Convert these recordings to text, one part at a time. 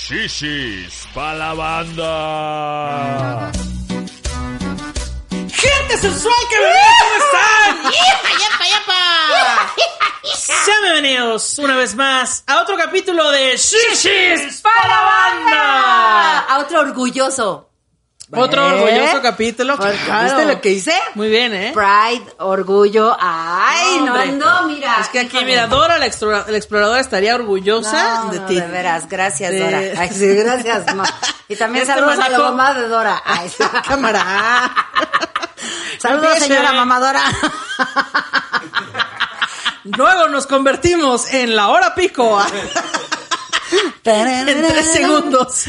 Shishis pa la banda. ¡Gente sensual que me! ¿Cómo están? ¡Yepa, yepa, yepa! Sean bienvenidos una vez más a otro capítulo de Shishis para la banda. A otro orgulloso. Otro ¿Eh? orgulloso capítulo. Pues claro. ¿Viste ¿Viste lo que hice? Muy bien, ¿eh? Pride, orgullo. Ay, no, Hombre. no, mira. Es que aquí, híjole. mira, Dora, la, explora- la exploradora, estaría orgullosa No, de no, ti. de veras, gracias, De- Dora. Ay, sí, gracias, ma. Y también Este saludos a la mamá de Dora. Ay, sí. Cámara. Saludos, señora mamadora. Luego nos convertimos en la hora pico. En tres segundos.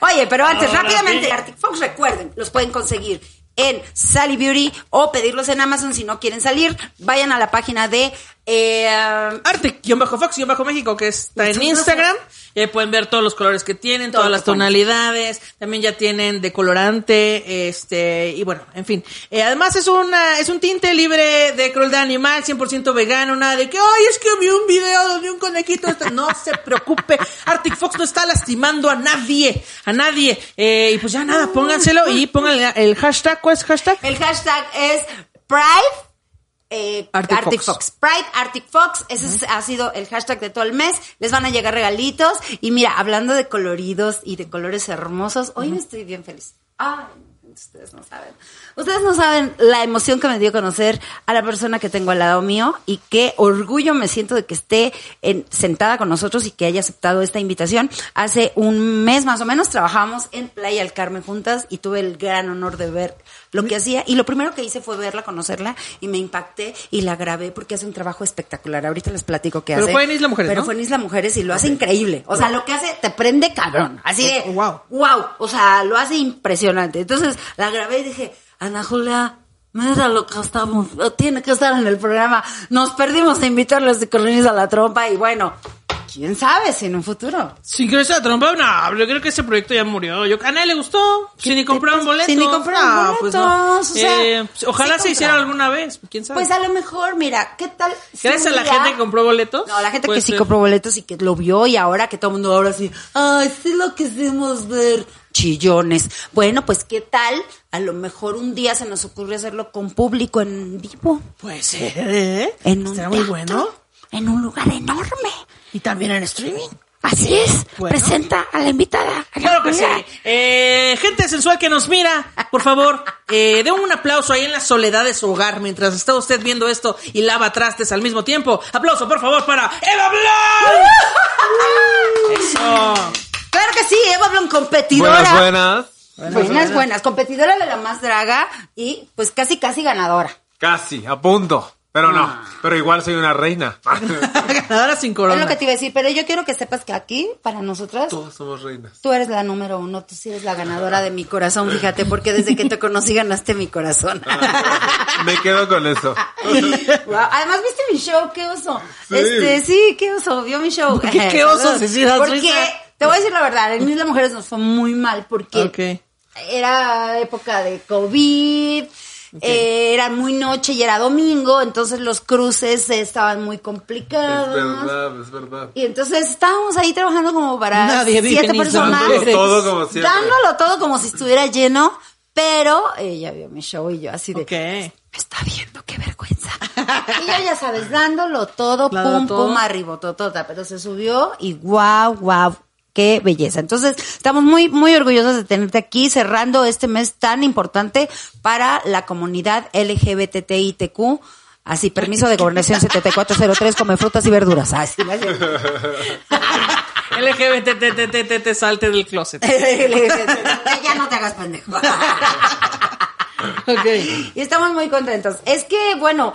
Oye, pero antes, Ahora rápidamente, sí. Arctic Fox, recuerden, los pueden conseguir en Sally Beauty o pedirlos en Amazon si no quieren salir. Vayan a la página de eh, Arctic-Fox-México, que está en Instagram. Y ahí pueden ver todos los colores que tienen, Todo todas las ponen. tonalidades. También ya tienen decolorante, este, y bueno, en fin. Eh, además es una, es un tinte libre de crueldad animal, 100% vegano, nada de que, ay, es que vi un video donde un conejito está-". No se preocupe. Arctic Fox no está lastimando a nadie, a nadie. Eh, y pues ya nada, pónganselo y pónganle el hashtag, ¿cuál es el hashtag? El hashtag es Pride. Eh, Arctic Arctic, Fox. Fox. Pride Arctic Fox, ese es- ha sido el hashtag de todo el mes. Les van a llegar regalitos. Y mira, hablando de coloridos y de colores hermosos, hoy estoy bien feliz. Ay, ustedes no saben. Ustedes no saben la emoción que me dio conocer a la persona que tengo al lado mío y qué orgullo me siento de que esté en- sentada con nosotros y que haya aceptado esta invitación. Hace un mes más o menos trabajábamos en Playa del Carmen juntas y tuve el gran honor de ver lo que hacía y lo primero que hice fue verla, conocerla y me impacté y la grabé porque hace un trabajo espectacular. Ahorita les platico qué Pero hace. fue en Isla Mujeres, Pero ¿no? fue en Isla Mujeres y lo hace increíble. O sea, lo que hace te prende cabrón. Así de, Oh, wow. wow. O sea, lo hace impresionante. Entonces la grabé y dije, Ana Julia, mira lo que estamos, tiene que estar en el programa. Nos perdimos de invitarles de Corrientes a la trompa y bueno, quién sabe si en un futuro. Si crees a trompa, no, yo creo que ese proyecto ya murió. Yo, a nadie le gustó. Si ni compraron boletos. Si ni compraron No, pues no. boletos, o sea, Eh, pues, ojalá se hiciera alguna vez. ¿Quién sabe? Pues a lo mejor, mira, ¿qué tal? si Gracias a la gente que compró boletos. No, la gente que sí compró boletos y que lo vio y ahora que todo el mundo ahora sí, ay, sí lo quisimos ver. Chillones. Bueno, pues qué tal, a lo mejor un día se nos ocurre hacerlo con público en vivo. Puede ser, ¿eh? En un Será muy bueno. En un lugar enorme. Y también en streaming. Así es. Bueno. Presenta a la invitada. Claro que sí. Eh, gente sensual que nos mira, por favor, eh, den un aplauso ahí en la soledad de su hogar mientras está usted viendo esto y lava trastes al mismo tiempo. Aplauso, por favor, para Eva Blanc. Eso. Claro que sí, Eva Blum, competidora. Buenas, buenas. Buenas, buenas. Competidora de la más draga y pues casi, casi ganadora. Casi, a punto. Pero no, pero igual soy una reina. Ganadora sin Es corona. lo que te iba a decir, pero yo quiero que sepas que aquí, para nosotras, Todos somos reinas. Tú eres la número uno, tú sí eres la ganadora de mi corazón, fíjate, porque desde que te conocí ganaste mi corazón. Me quedo con eso. Además, ¿viste mi show? ¡Qué oso! Sí. Este, sí, qué oso, vio mi show. ¿Qué- qué oso. Cecilia? Porque, te voy a decir la verdad, en Isla Mujeres nos fue muy mal porque era época de COVID, eh, era muy noche y era domingo, entonces los cruces estaban muy Es complicados. verdad, es verdad. Y entonces estábamos ahí trabajando como para Nadie siete personas. Mujeres. Todo como siempre. Dándolo todo como si estuviera lleno, pero ella vio mi show y yo así de, Ok. me está viendo, qué vergüenza. y yo ya sabes, dándolo todo, pum, todo. pum, arriba, totota, pero se subió y guau, guau. Qué belleza. Entonces, estamos muy, muy orgullosos de tenerte aquí cerrando este mes tan importante para la comunidad LGBTITQ. Así, permiso de gobernación 7403, come frutas y verduras. Así, ¿no? LGBT, te salte del closet. ya no te hagas pendejo. Ok. Y estamos muy contentos. Es que, bueno,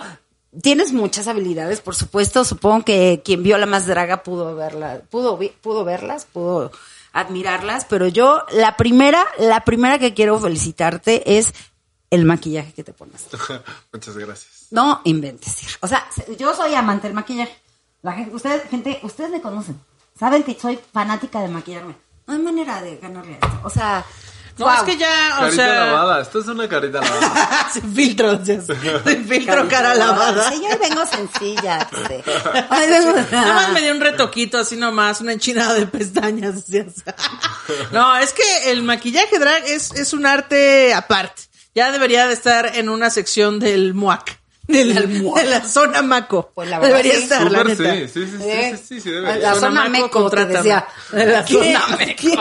tienes muchas habilidades, por supuesto. Supongo que quien vio la más draga pudo verla, pudo, pudo verlas, pudo admirarlas, pero yo la primera, la primera que quiero felicitarte es el maquillaje que te pones. Muchas gracias. No inventes. O sea, yo soy amante del maquillaje. La gente, ustedes, gente, ustedes me conocen. Saben que soy fanática de maquillarme. No hay manera de ganarle a esto. O sea, No, es que ya, o Carita sea... lavada, esto es una carita lavada. Sin filtro. Sin filtro, cara lavada. Sí, yo vengo sencilla. vengo- Nada más me dio un retoquito así nomás, una enchinada de pestañas. No, es que el maquillaje drag es, es un arte aparte. Ya debería de estar en una sección del MUAC. Del, Del MUAC. De la zona Maco. Pues la verdad, debería sí. estar, la neta. sí, sí, sí, sí, ¿Eh? sí, sí, sí, debe. La Zona zona Maco, meco, te decía. La ¿Qué? zona ¿Qué?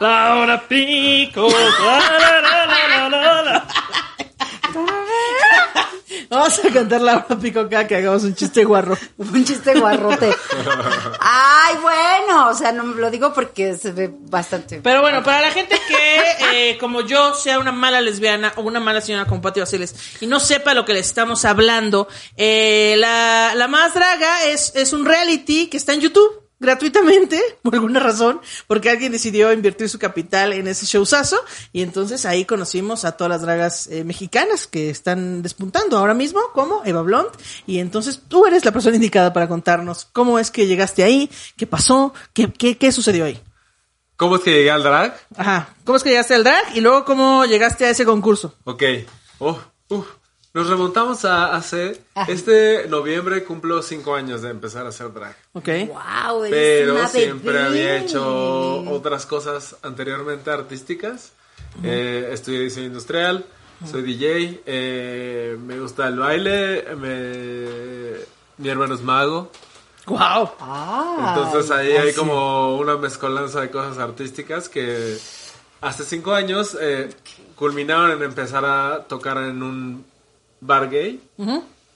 La hora pico. la, la, la, la, la, la. Vamos a cantar la hora pico acá que hagamos un chiste guarro. Un chiste guarrote. Ay, bueno, o sea, no lo digo porque se ve bastante. Pero bueno, para la gente que, eh, como yo, sea una mala lesbiana o una mala señora con Pati Basiles y no sepa lo que le estamos hablando, eh, la, la más draga es, es un reality que está en YouTube gratuitamente, por alguna razón, porque alguien decidió invertir su capital en ese showzazo y entonces ahí conocimos a todas las dragas eh, mexicanas que están despuntando ahora mismo, como Eva Blond, y entonces tú eres la persona indicada para contarnos cómo es que llegaste ahí, qué pasó, qué, qué, qué sucedió ahí. ¿Cómo es que llegué al drag? Ajá. ¿Cómo es que llegaste al drag? Y luego, ¿cómo llegaste a ese concurso? Ok. Oh. Nos remontamos a hace... Ajá. Este noviembre cumplo cinco años de empezar a hacer drag. Ok. Wow, eres Pero una siempre bebé. había hecho otras cosas anteriormente artísticas. Eh, estudié diseño industrial, soy DJ, eh, me gusta el baile, me- mi hermano es mago. Wow. Ah, Entonces ahí hay como una mezcolanza de cosas artísticas que hace cinco años eh, culminaron en empezar a tocar en un bar gay,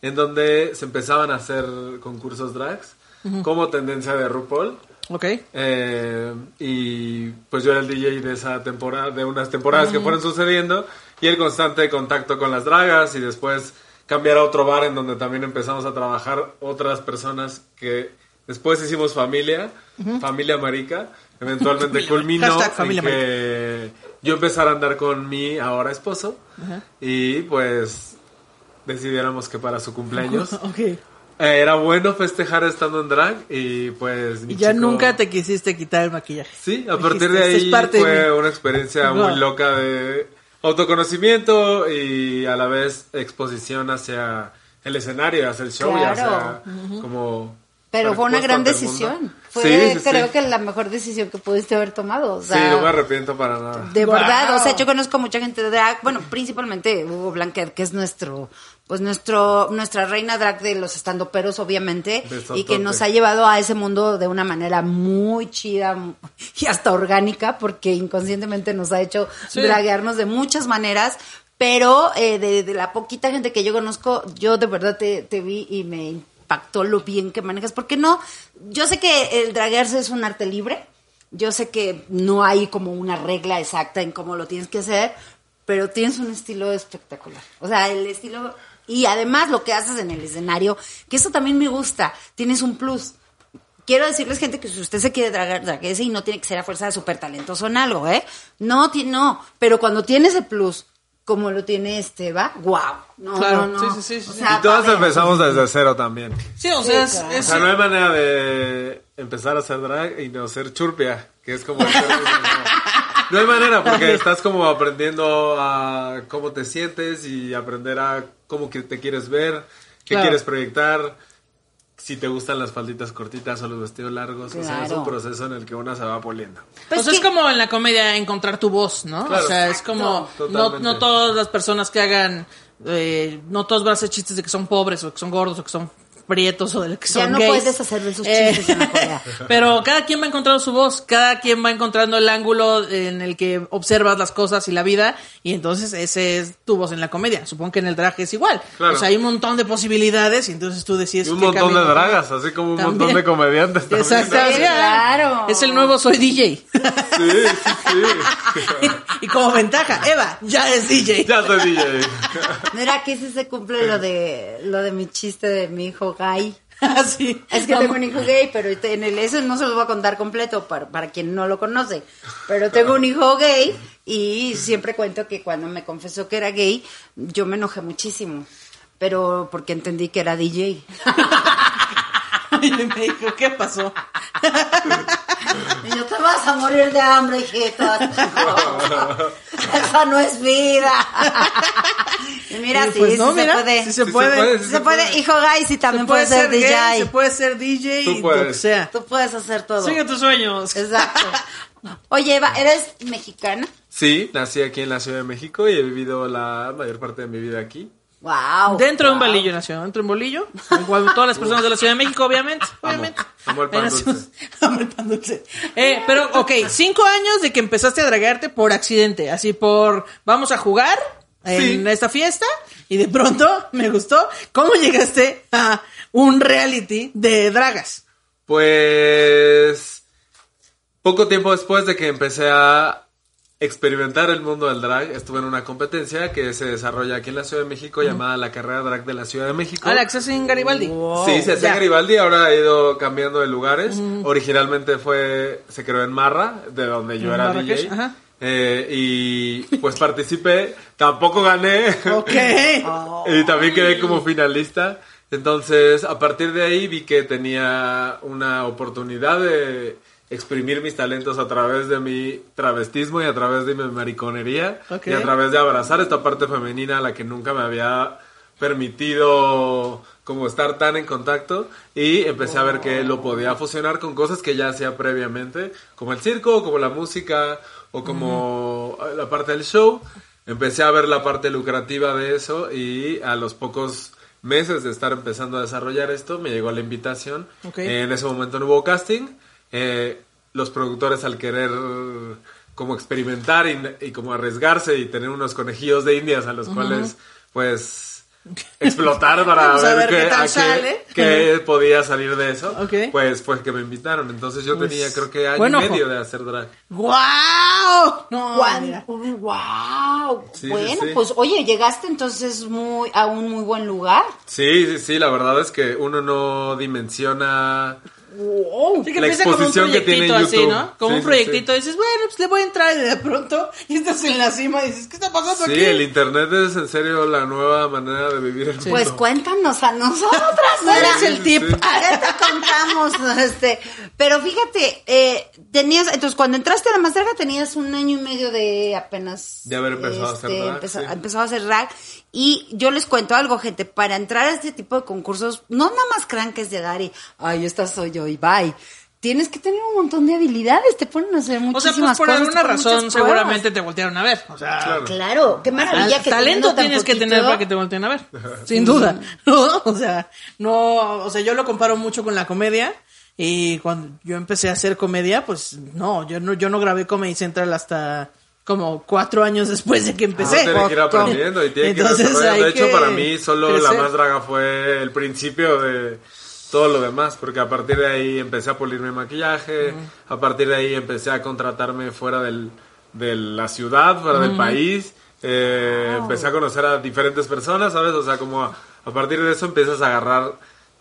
en donde se empezaban a hacer concursos drags, como tendencia de RuPaul. Ok. Eh, y pues yo era el DJ de esa temporada, de unas temporadas que fueron sucediendo, y el constante contacto con las dragas, y después cambiar a otro bar en donde también empezamos a trabajar otras personas que después hicimos familia, familia marica, eventualmente culminó en que yo empezara a andar con mi ahora esposo, y pues decidiéramos que para su cumpleaños eh, era bueno festejar estando en drag y pues mi Y ya chico- nunca te quisiste quitar el maquillaje. Sí, a partir de "Esto es ahí parte fue mí". una experiencia muy loca de autoconocimiento y a la vez exposición hacia el escenario, hacia el show y Claro. hacia como... Pero fue una gran decisión. Fue, Sí, sí, sí. creo que la mejor decisión que pudiste haber tomado. O Sí, no me arrepiento para nada. De Wow. verdad, o sea, yo conozco mucha gente de drag, bueno, principalmente Hugo Blanquet, que es nuestro, pues nuestro, nuestra reina drag de los estandoperos, obviamente, Besotote. y que nos ha llevado a ese mundo de una manera muy chida y hasta orgánica, porque inconscientemente nos ha hecho Sí. draguearnos de muchas maneras. Pero eh, de, de la poquita gente que yo conozco, yo de verdad te, te vi y me impactó lo bien que manejas. Porque no, yo sé que el draguearse es un arte libre, yo sé que no hay como una regla exacta en cómo lo tienes que hacer, pero tienes un estilo espectacular. O sea, el estilo... Y además lo que haces en el escenario, que eso también me gusta, tienes un plus. Quiero decirles, gente, que si usted se quiere dragar, draguese y no tiene que ser a fuerza de súper talentoso en algo, ¿eh? No, no, pero cuando tiene ese plus, como lo tiene Esteba, wow. No, Claro, no, no. sí, sí, sí, O sí. sea, Y todas empezamos desde cero también. Sí, o sea, Sí, es, claro. es- O sea, no hay manera de empezar a hacer drag y no ser churpia, que es como... el ¿no? No hay manera, porque estás como aprendiendo a cómo te sientes y aprender a cómo que te quieres ver, qué Claro. quieres proyectar, si te gustan las falditas cortitas o los vestidos largos. O sea, es un proceso en el que una se va poliendo. Pues o sea, es como en la comedia encontrar tu voz, ¿no? Claro. o sea, es como no, no todas las personas que hagan, eh, no todos van a hacer chistes de que son pobres o que son gordos o que son prietos o del que son Ya no gays. puedes hacer esos chistes en la Corea. Pero cada quien va encontrando su voz, cada quien va encontrando el ángulo en el que observas las cosas y la vida, y entonces ese es tu voz en la comedia. Supongo que en el drag es igual. Claro. O sea, hay un montón de posibilidades y entonces tú decides Y un qué montón de dragas, así como un También. montón de comediantes también. Claro. Es el nuevo soy DJ. Sí, sí, sí. y como ventaja, Eva ya es DJ. ya soy DJ. Mira, aquí sí se cumple lo de lo de mi chiste de mi hijo gay. Así. Es que tengo un hijo gay, pero en el eso no se los voy a contar completo para, para quien no lo conoce. Pero tengo un hijo gay y siempre cuento que cuando me confesó que era gay, yo me enojé muchísimo. Pero porque entendí que era DJ. Y me dijo, ¿qué pasó? Y yo te vas a morir de hambre, hijito. Esa no es vida. Y mira, Y sí, pues sí no, se mira, puede. sí se Sí se puede. puede, Sí sí se puede, hijo gay, sí también Se puede ser gay, DJ. se puede ser DJ Tú y lo que puedes. sea. Tú puedes hacer todo. Sigue tus sueños. Exacto. Oye, Eva, ¿eres mexicana? Sí, nací aquí en la Ciudad de México y he vivido la mayor parte de mi vida aquí. Wow. Dentro de un bolillo nació, dentro de un bolillo. Igual todas las personas de la Ciudad de México, obviamente. obviamente. amo el pan dulce. amo el pan dulce. Eh, pero, ok, cinco años de que empezaste a dragarte por accidente. Así por, vamos a jugar en Sí. esta fiesta. Y de pronto, me gustó. ¿Cómo llegaste a un reality de dragas? Pues poco tiempo después de que empecé a experimentar el mundo del drag, estuve en una competencia que se desarrolla aquí en la Ciudad de México llamada la carrera drag de la Ciudad de México. Alex, ¿es en Garibaldi? Sí, se Ya. en Garibaldi, ahora ha ido cambiando de lugares. Originalmente fue, se creó en Marra, de donde yo era Marrakech, DJ. ajá. Eh, y pues participé, tampoco gané. Ok. y también quedé como finalista. Entonces, a partir de ahí vi que tenía una oportunidad de exprimir mis talentos a través de mi travestismo y a través de mi mariconería y a través de abrazar esta parte femenina a la que nunca me había permitido como estar tan en contacto y empecé a ver que lo podía fusionar con cosas que ya hacía previamente, como el circo, como la música o como la parte del show. Empecé a ver la parte lucrativa de eso y a los pocos meses de estar empezando a desarrollar esto me llegó la invitación. En ese momento no hubo casting. Eh, los productores al querer como experimentar y, y como arriesgarse y tener unos conejillos de indias a los cuales pues explotar para ver, ver qué qué, tal a qué- sale. qué podía salir de eso. Ok. Pues fue que me invitaron. Entonces yo Pues, tenía creo que año y medio de hacer drag. ¡Guau! No, wow. Sí, sí, bueno, sí. pues oye, llegaste entonces muy a un muy buen lugar. Sí, sí, sí, la verdad es que uno no dimensiona Sí, que La empieza como un exposición que tiene proyectito así, YouTube. ¿no? Como Sí, un sí, proyectito. Y dices, bueno, pues le voy a entrar y de pronto y estás en la cima y dices, ¿qué está pasando Sí, aquí? el internet es en serio la nueva manera de vivir el mundo. Pues cuéntanos a nosotras. ¿Cuál mira. es el tip? Sí. Ya te contamos, este, pero fíjate, eh, tenías, entonces cuando entraste a la más draga tenías un año y medio de apenas De haber empezado a hacer drag, empezó, sí. empezó a hacer drag y yo les cuento algo, gente, para entrar a este tipo de concursos, no nada más crean que es llegar y, ay, esta soy yo y bye. Tienes que tener un montón de habilidades, te ponen a hacer O sea, muchísimas pues por cosas, alguna razón seguramente te voltearon a ver. O sea, Claro. Claro, qué maravilla Al- que talento tienes que tener para que te volteen a ver. Sin duda. ¿no? O sea, no, o sea, yo lo comparo mucho con la comedia. Y cuando yo empecé a hacer comedia, pues no, yo no, yo no grabé Comedy Central hasta como cuatro años después de que Uno empecé. tiene que ir aprendiendo y tiene que ir. De hecho, que para mí solo crecer. la más draga fue el principio de todo lo demás, porque a partir de ahí empecé a pulir mi maquillaje, a partir de ahí empecé a contratarme fuera del, de la ciudad, fuera del país, eh, empecé a conocer a diferentes personas, ¿sabes? O sea, como a, a partir de eso empiezas a agarrar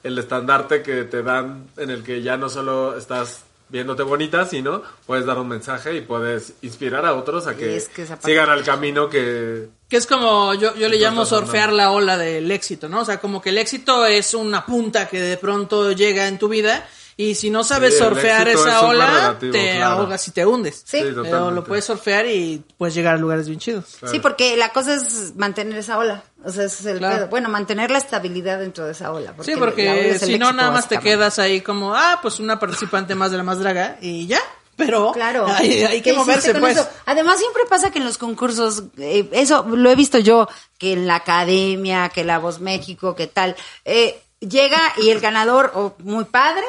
el estandarte que te dan en el que ya no solo estás viéndote bonita, sino puedes dar un mensaje y puedes inspirar a otros a que, es que sigan al camino que, Que es como, yo, yo le llamo surfear la ola del éxito, ¿no? O sea, como que el éxito es una punta que de pronto llega en tu vida y si no sabes Sí, surfear esa es ola, relativo, te claro. ahogas y te hundes. Sí. Sí, Pero totalmente. lo puedes surfear y puedes llegar a lugares bien chidos. Sí, porque la cosa es mantener esa ola. O sea, ese es el Claro. pedo. Bueno, mantener la estabilidad dentro de esa ola. Sí, la ola porque es el si no, nada más te quedas ahí como, ah, pues una participante más de la más draga y ya. Pero Claro. hay, hay que ¿Qué moverse, pues. eso? Además, siempre pasa que en los concursos, eh, eso lo he visto yo, que en la academia, que la Voz México, que tal, eh, llega y el ganador, o muy padre,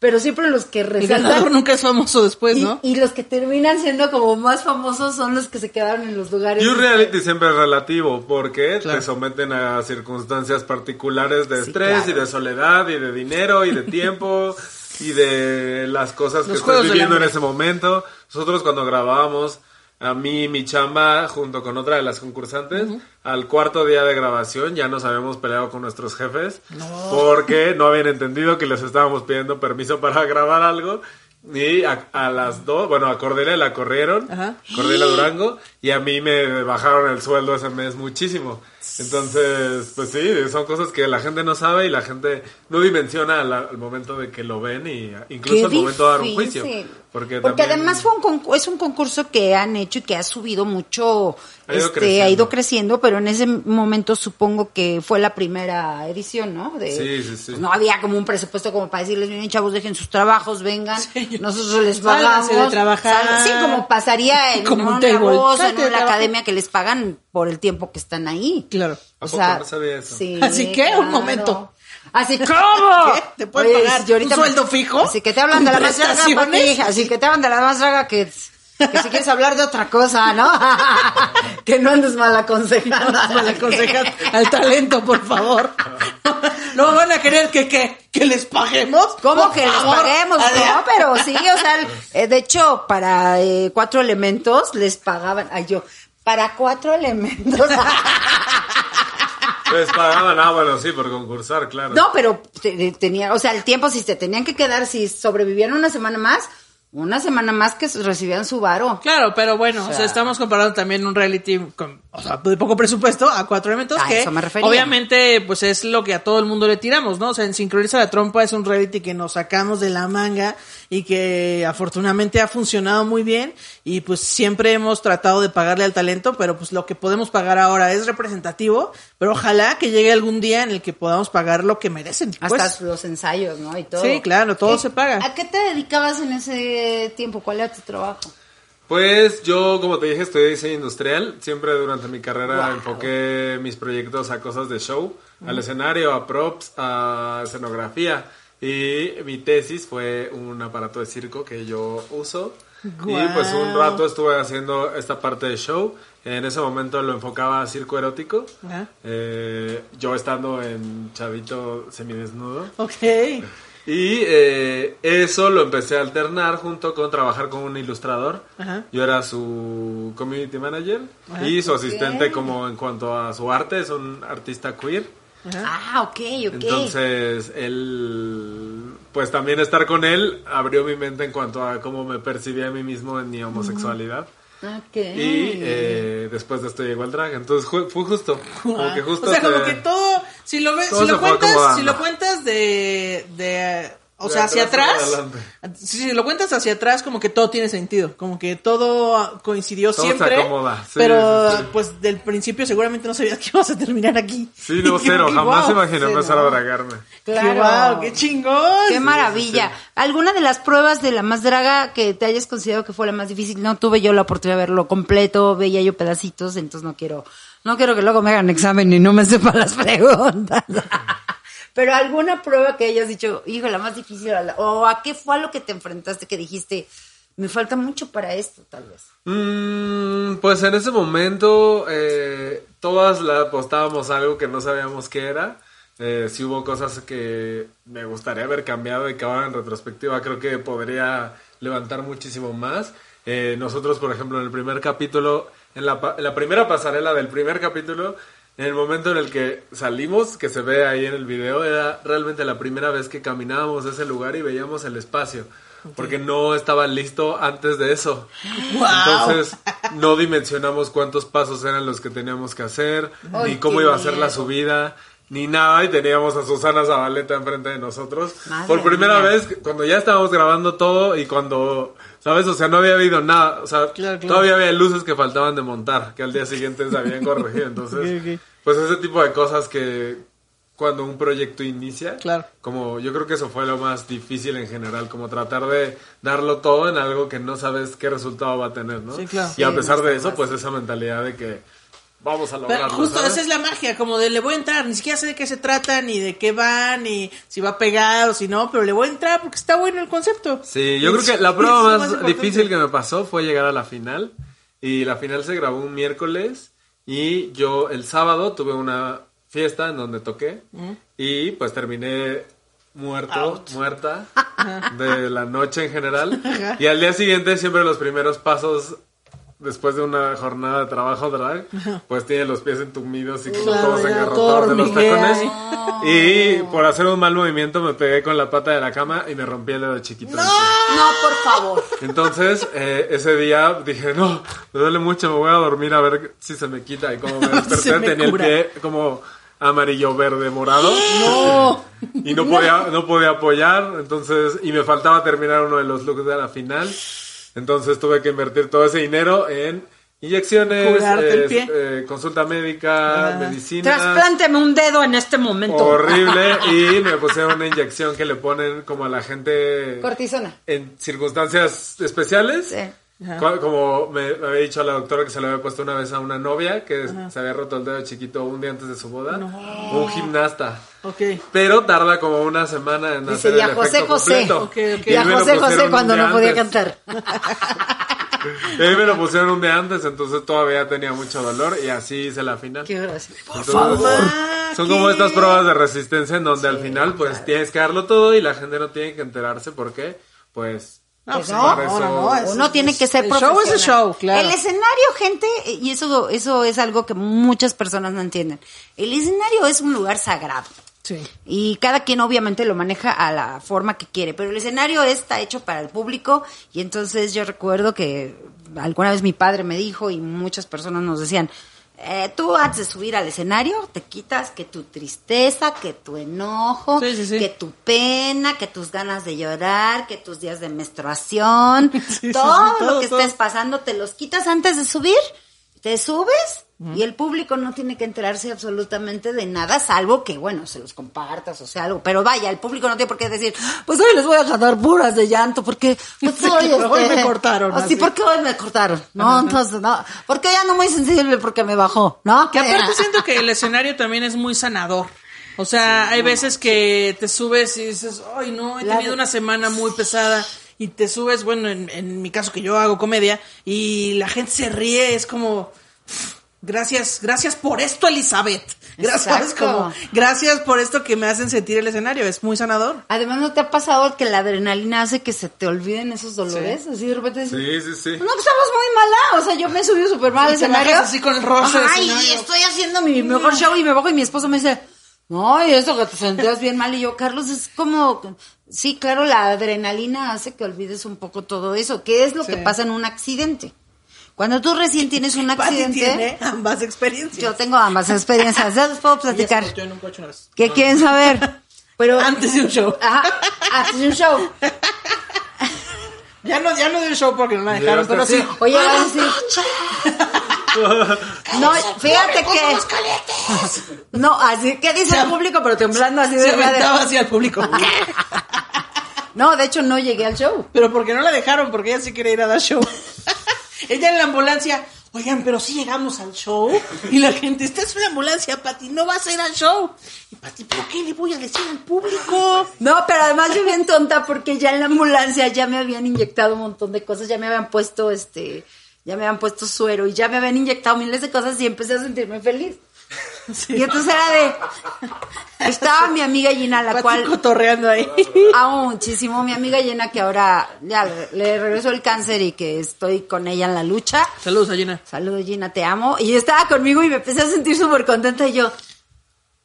pero siempre los que El resaltan. ganador nunca es famoso después, y, ¿no? y los que terminan siendo como más famosos son los que se quedaron en los lugares. Y un reality siempre es relativo porque Claro. te someten a circunstancias particulares de Sí, estrés claro. y de soledad y de dinero y de tiempo y de las cosas que Los estás viviendo en ese momento. Nosotros cuando grabábamos, a mí mi chamba junto con otra de las concursantes, al cuarto día de grabación ya nos habíamos peleado con nuestros jefes porque no habían entendido que les estábamos pidiendo permiso para grabar algo. Y a, a las dos, bueno, a Cordelia la corrieron, Ajá. Cordelia Durango, y a mí me bajaron el sueldo ese mes muchísimo. Entonces, pues sí, son cosas que la gente no sabe y la gente no dimensiona al, al momento de que lo ven y incluso al momento de dar un juicio. Porque, Porque también- además fue un concurso, es un concurso que han hecho y que ha subido mucho, Ha ido este, creciendo. ha ido creciendo, pero en ese momento supongo que fue la primera edición, ¿no? De, Sí, sí, sí. pues no había como un presupuesto como para decirles, miren chavos, dejen sus trabajos, vengan, nosotros les pagamos. de trabajar. Sal- Sí, como pasaría en Como un una table. voz, en Salte de una trabajo. academia que les pagan por el tiempo que están ahí. Claro. ¿A O sea, no sabía eso? sí, Así que, un momento. Así, ¿cómo? ¿Qué? ¿Te pueden pagar yo ahorita un me- sueldo fijo? Así que te hablan de la ¿Con más draga, Así que te hablan de la más draga que, que si quieres hablar de otra cosa, ¿no? que no andes mal aconsejando. Mal aconsejas al talento, por favor. No van a querer que, que, que les paguemos. ¿Cómo que les paguemos? No, pero sí, o sea, el- eh, de hecho, para eh, cuatro elementos les pagaban, ay yo, para cuatro elementos. Les pagaban, ah, bueno, sí, por concursar, claro. No, pero te- tenía, o sea, el tiempo, si se tenían que quedar, si sobrevivían una semana más, una semana más que recibían su varo. Claro, pero bueno, o sea, sea- estamos comparando también un reality con, o sea, de poco presupuesto a cuatro elementos A que eso me refería. obviamente pues es lo que a todo el mundo le tiramos, ¿no? O sea, en Sincroniza la Trompa es un reality que nos sacamos de la manga y que afortunadamente ha funcionado muy bien y pues siempre hemos tratado de pagarle al talento, pero pues lo que podemos pagar ahora es representativo, pero ojalá que llegue algún día en el que podamos pagar lo que merecen. Hasta pues. los ensayos, ¿no? Y todo. Sí, claro, todo ¿Qué- se paga. ¿A qué te dedicabas en ese tiempo? ¿Cuál era tu trabajo? Pues yo, como te dije, estudié diseño industrial. Siempre durante mi carrera Wow. enfoqué mis proyectos a cosas de show, al escenario, a props, a escenografía. Y mi tesis fue un aparato de circo que yo uso. Y pues un rato estuve haciendo esta parte de show. En ese momento lo enfocaba a circo erótico. Eh, yo estando en chavito semidesnudo. Ok. Y eh, eso lo empecé a alternar junto con trabajar con un ilustrador. Ajá. Yo era su community manager Ajá. y su asistente como en cuanto a su arte, es un artista queer. Ah, ok, ok. Entonces, él, pues también estar con él abrió mi mente en cuanto a cómo me percibía a mí mismo en mi homosexualidad. Ok. Y eh, después de esto llegó el drag. Entonces ju- fue justo. Como que justo o sea, como que todo, si lo ves, si lo fue cuentas, si lo cuentas de, de, o sea, hacia atrás si lo cuentas hacia atrás, como que todo tiene sentido, como que todo coincidió Todo se siempre, acomoda, sí, pero sí, sí. pues del principio seguramente no sabías que ibas a terminar aquí. Sí, no, cero. que, Jamás wow, imaginé cero. empezar a dragarme. Claro. Qué guau, qué chingón. Qué maravilla. ¿Alguna de las pruebas de la más draga que te hayas considerado que fue la más difícil? No tuve yo la oportunidad de verlo completo, veía yo pedacitos, entonces no quiero, no quiero que luego me hagan examen y no me sepan las preguntas. Pero alguna prueba que hayas dicho, hijo, la más difícil, o a qué fue a lo que te enfrentaste que dijiste, me falta mucho para esto, tal vez. Mm, pues en ese momento eh, todas apostábamos algo que no sabíamos qué era. Eh, sí hubo cosas que me gustaría haber cambiado y que ahora en retrospectiva creo que podría levantar muchísimo más. Eh, nosotros, por ejemplo, en el primer capítulo, en la, en la primera pasarela del primer capítulo, en el momento en el que salimos, que se ve ahí en el video, era realmente la primera vez que caminábamos ese lugar y veíamos el espacio. Porque no estaba listo antes de eso. Wow. Entonces, no dimensionamos cuántos pasos eran los que teníamos que hacer, Ay, ni cómo iba a ser la subida, ni nada. Y teníamos a Susana Zabaleta enfrente de nosotros. Madre Por primera mía. vez, cuando ya estábamos grabando todo y cuando, ¿sabes? O sea, no había habido nada. O sea, Claro, claro. todavía había luces que faltaban de montar, que al día siguiente se habían corregido. Entonces, Ok, ok. Pues ese tipo de cosas que cuando un proyecto inicia, Claro. como yo creo que eso fue lo más difícil en general, como tratar de darlo todo en algo que no sabes qué resultado va a tener, ¿no? Sí, claro. Y a pesar de eso, pues esa mentalidad de que vamos a Pero lograrlo. justo ¿sabes? esa es la magia, como de le voy a entrar, ni siquiera sé de qué se trata, ni de qué va, ni si va a pegar o si no, pero le voy a entrar porque está bueno el concepto. Sí, yo creo que la prueba más, más difícil que me pasó fue llegar a la final. Y la final se grabó un miércoles. Y yo el sábado tuve una fiesta en donde toqué. Y pues terminé muerto, muerta de la noche en general. Y al día siguiente siempre los primeros pasos después de una jornada de trabajo drag, pues tiene los pies entumidos y como Claro, todos engarrotados de los tacones. Y por hacer un mal movimiento me pegué con la pata de la cama y me rompí el dedo chiquito. pie. No, por favor. Entonces, eh, ese día dije, no, me duele mucho, me voy a dormir a ver si se me quita. Y como me desperté, me tenía cura. el pie como amarillo, verde, morado. No. Y no podía, no podía apoyar. Entonces, y me faltaba terminar uno de los looks de la final. Entonces tuve que invertir todo ese dinero en inyecciones, eh, consulta médica, Ah. medicinas. Trasplánteme un dedo en este momento. Horrible. Y me pusieron una inyección que le ponen como a la gente Cortisona. en circunstancias especiales. Sí. Como me me había dicho la doctora que se le había puesto una vez a una novia que se había roto el dedo chiquito un día antes de su boda. Un gimnasta. Pero tarda como una semana en Dice, hacer y el José efecto José. completo. Y Y a José José cuando no podía antes. cantar. Y ahí me lo pusieron un día antes, entonces todavía tenía mucho dolor y así hice la final. Qué gracia. Entonces, Ah, Son ¿qué? como estas pruebas de resistencia en donde al final pues tienes que darlo todo y la gente no tiene que enterarse porque pues No, pues no, no, no, no, es- Uno tiene que ser el show profesional. es el show, claro. El escenario, gente, y eso, eso es algo que muchas personas no entienden. El escenario es un lugar sagrado. Sí. Y cada quien obviamente lo maneja a la forma que quiere, pero el escenario está hecho para el público y entonces yo recuerdo que alguna vez mi padre me dijo y muchas personas nos decían, eh, tú antes de subir al escenario te quitas que tu tristeza, que tu enojo, Sí, sí, sí. que tu pena, que tus ganas de llorar, que tus días de menstruación, todo lo que todo. estés pasando te los quitas antes de subir, te subes y el público no tiene que enterarse absolutamente de nada, salvo que, bueno, se los compartas o sea algo. Pero vaya, el público no tiene por qué decir, pues hoy les voy a cantar puras de llanto porque pues hoy, Hoy este, me cortaron, Así, porque hoy me cortaron. No, entonces, no. Porque ya no muy sensible porque me bajó, ¿no? Que aparte siento que el escenario también es muy sanador. O sea, hay veces que te subes y dices, ay no, he tenido de- una semana muy pesada. Y te subes, bueno, en, en mi caso que yo hago comedia, y la gente se ríe, es como, gracias, gracias por esto, Elizabeth. Gracias, como, gracias por esto que me hacen sentir el escenario, es muy sanador. Además, ¿no te ha pasado que la adrenalina hace que se te olviden esos dolores? Así de repente dices, Sí, sí, sí. No, que estamos muy mala. O sea, yo me he subido súper mal al escenario. así con el del Ay, escenario. estoy haciendo mi mejor show y me bajo y mi esposo me dice, no, y eso que te sentías bien mal. Y yo, Carlos, es como, sí, claro, la adrenalina hace que olvides un poco todo eso. ¿Qué es lo Sí. que pasa en un accidente? Cuando tú recién tienes un accidente, tiene ambas experiencias. yo tengo ambas experiencias. Ya les puedo platicar. metió en un coche una vez. ¿Qué quieren saber? Pero, Antes de un show. Ajá, antes de un show. Ya no, ya no de un show porque no la dejaron, pero sí. Oye, va a decir. No, fíjate que. No, así que dice el público, pero temblando así Se de aventaba hacia el público. No, de hecho no llegué al show. Pero porque no la dejaron, porque ella sí quería ir a dar show. ella en la ambulancia, oigan, pero sí llegamos al show. Y la gente, esta es una ambulancia, Pati, no vas a ir al show. Y Pati, ¿pero qué le voy a decir al público? No, pero además yo bien tonta porque ya en la ambulancia ya me habían inyectado un montón de cosas, ya me habían puesto este, ya me habían puesto suero y ya me habían inyectado miles de cosas y empecé a sentirme feliz. Y entonces era de, estaba mi amiga Gina, la Pati cual cotorreando ahí. amo muchísimo, mi amiga Gina que ahora ya le, le regresó el cáncer y que estoy con ella en la lucha. Saludos, Ayena. Saludos Gina, te amo. Y estaba conmigo y me empecé a sentir súper contenta y yo,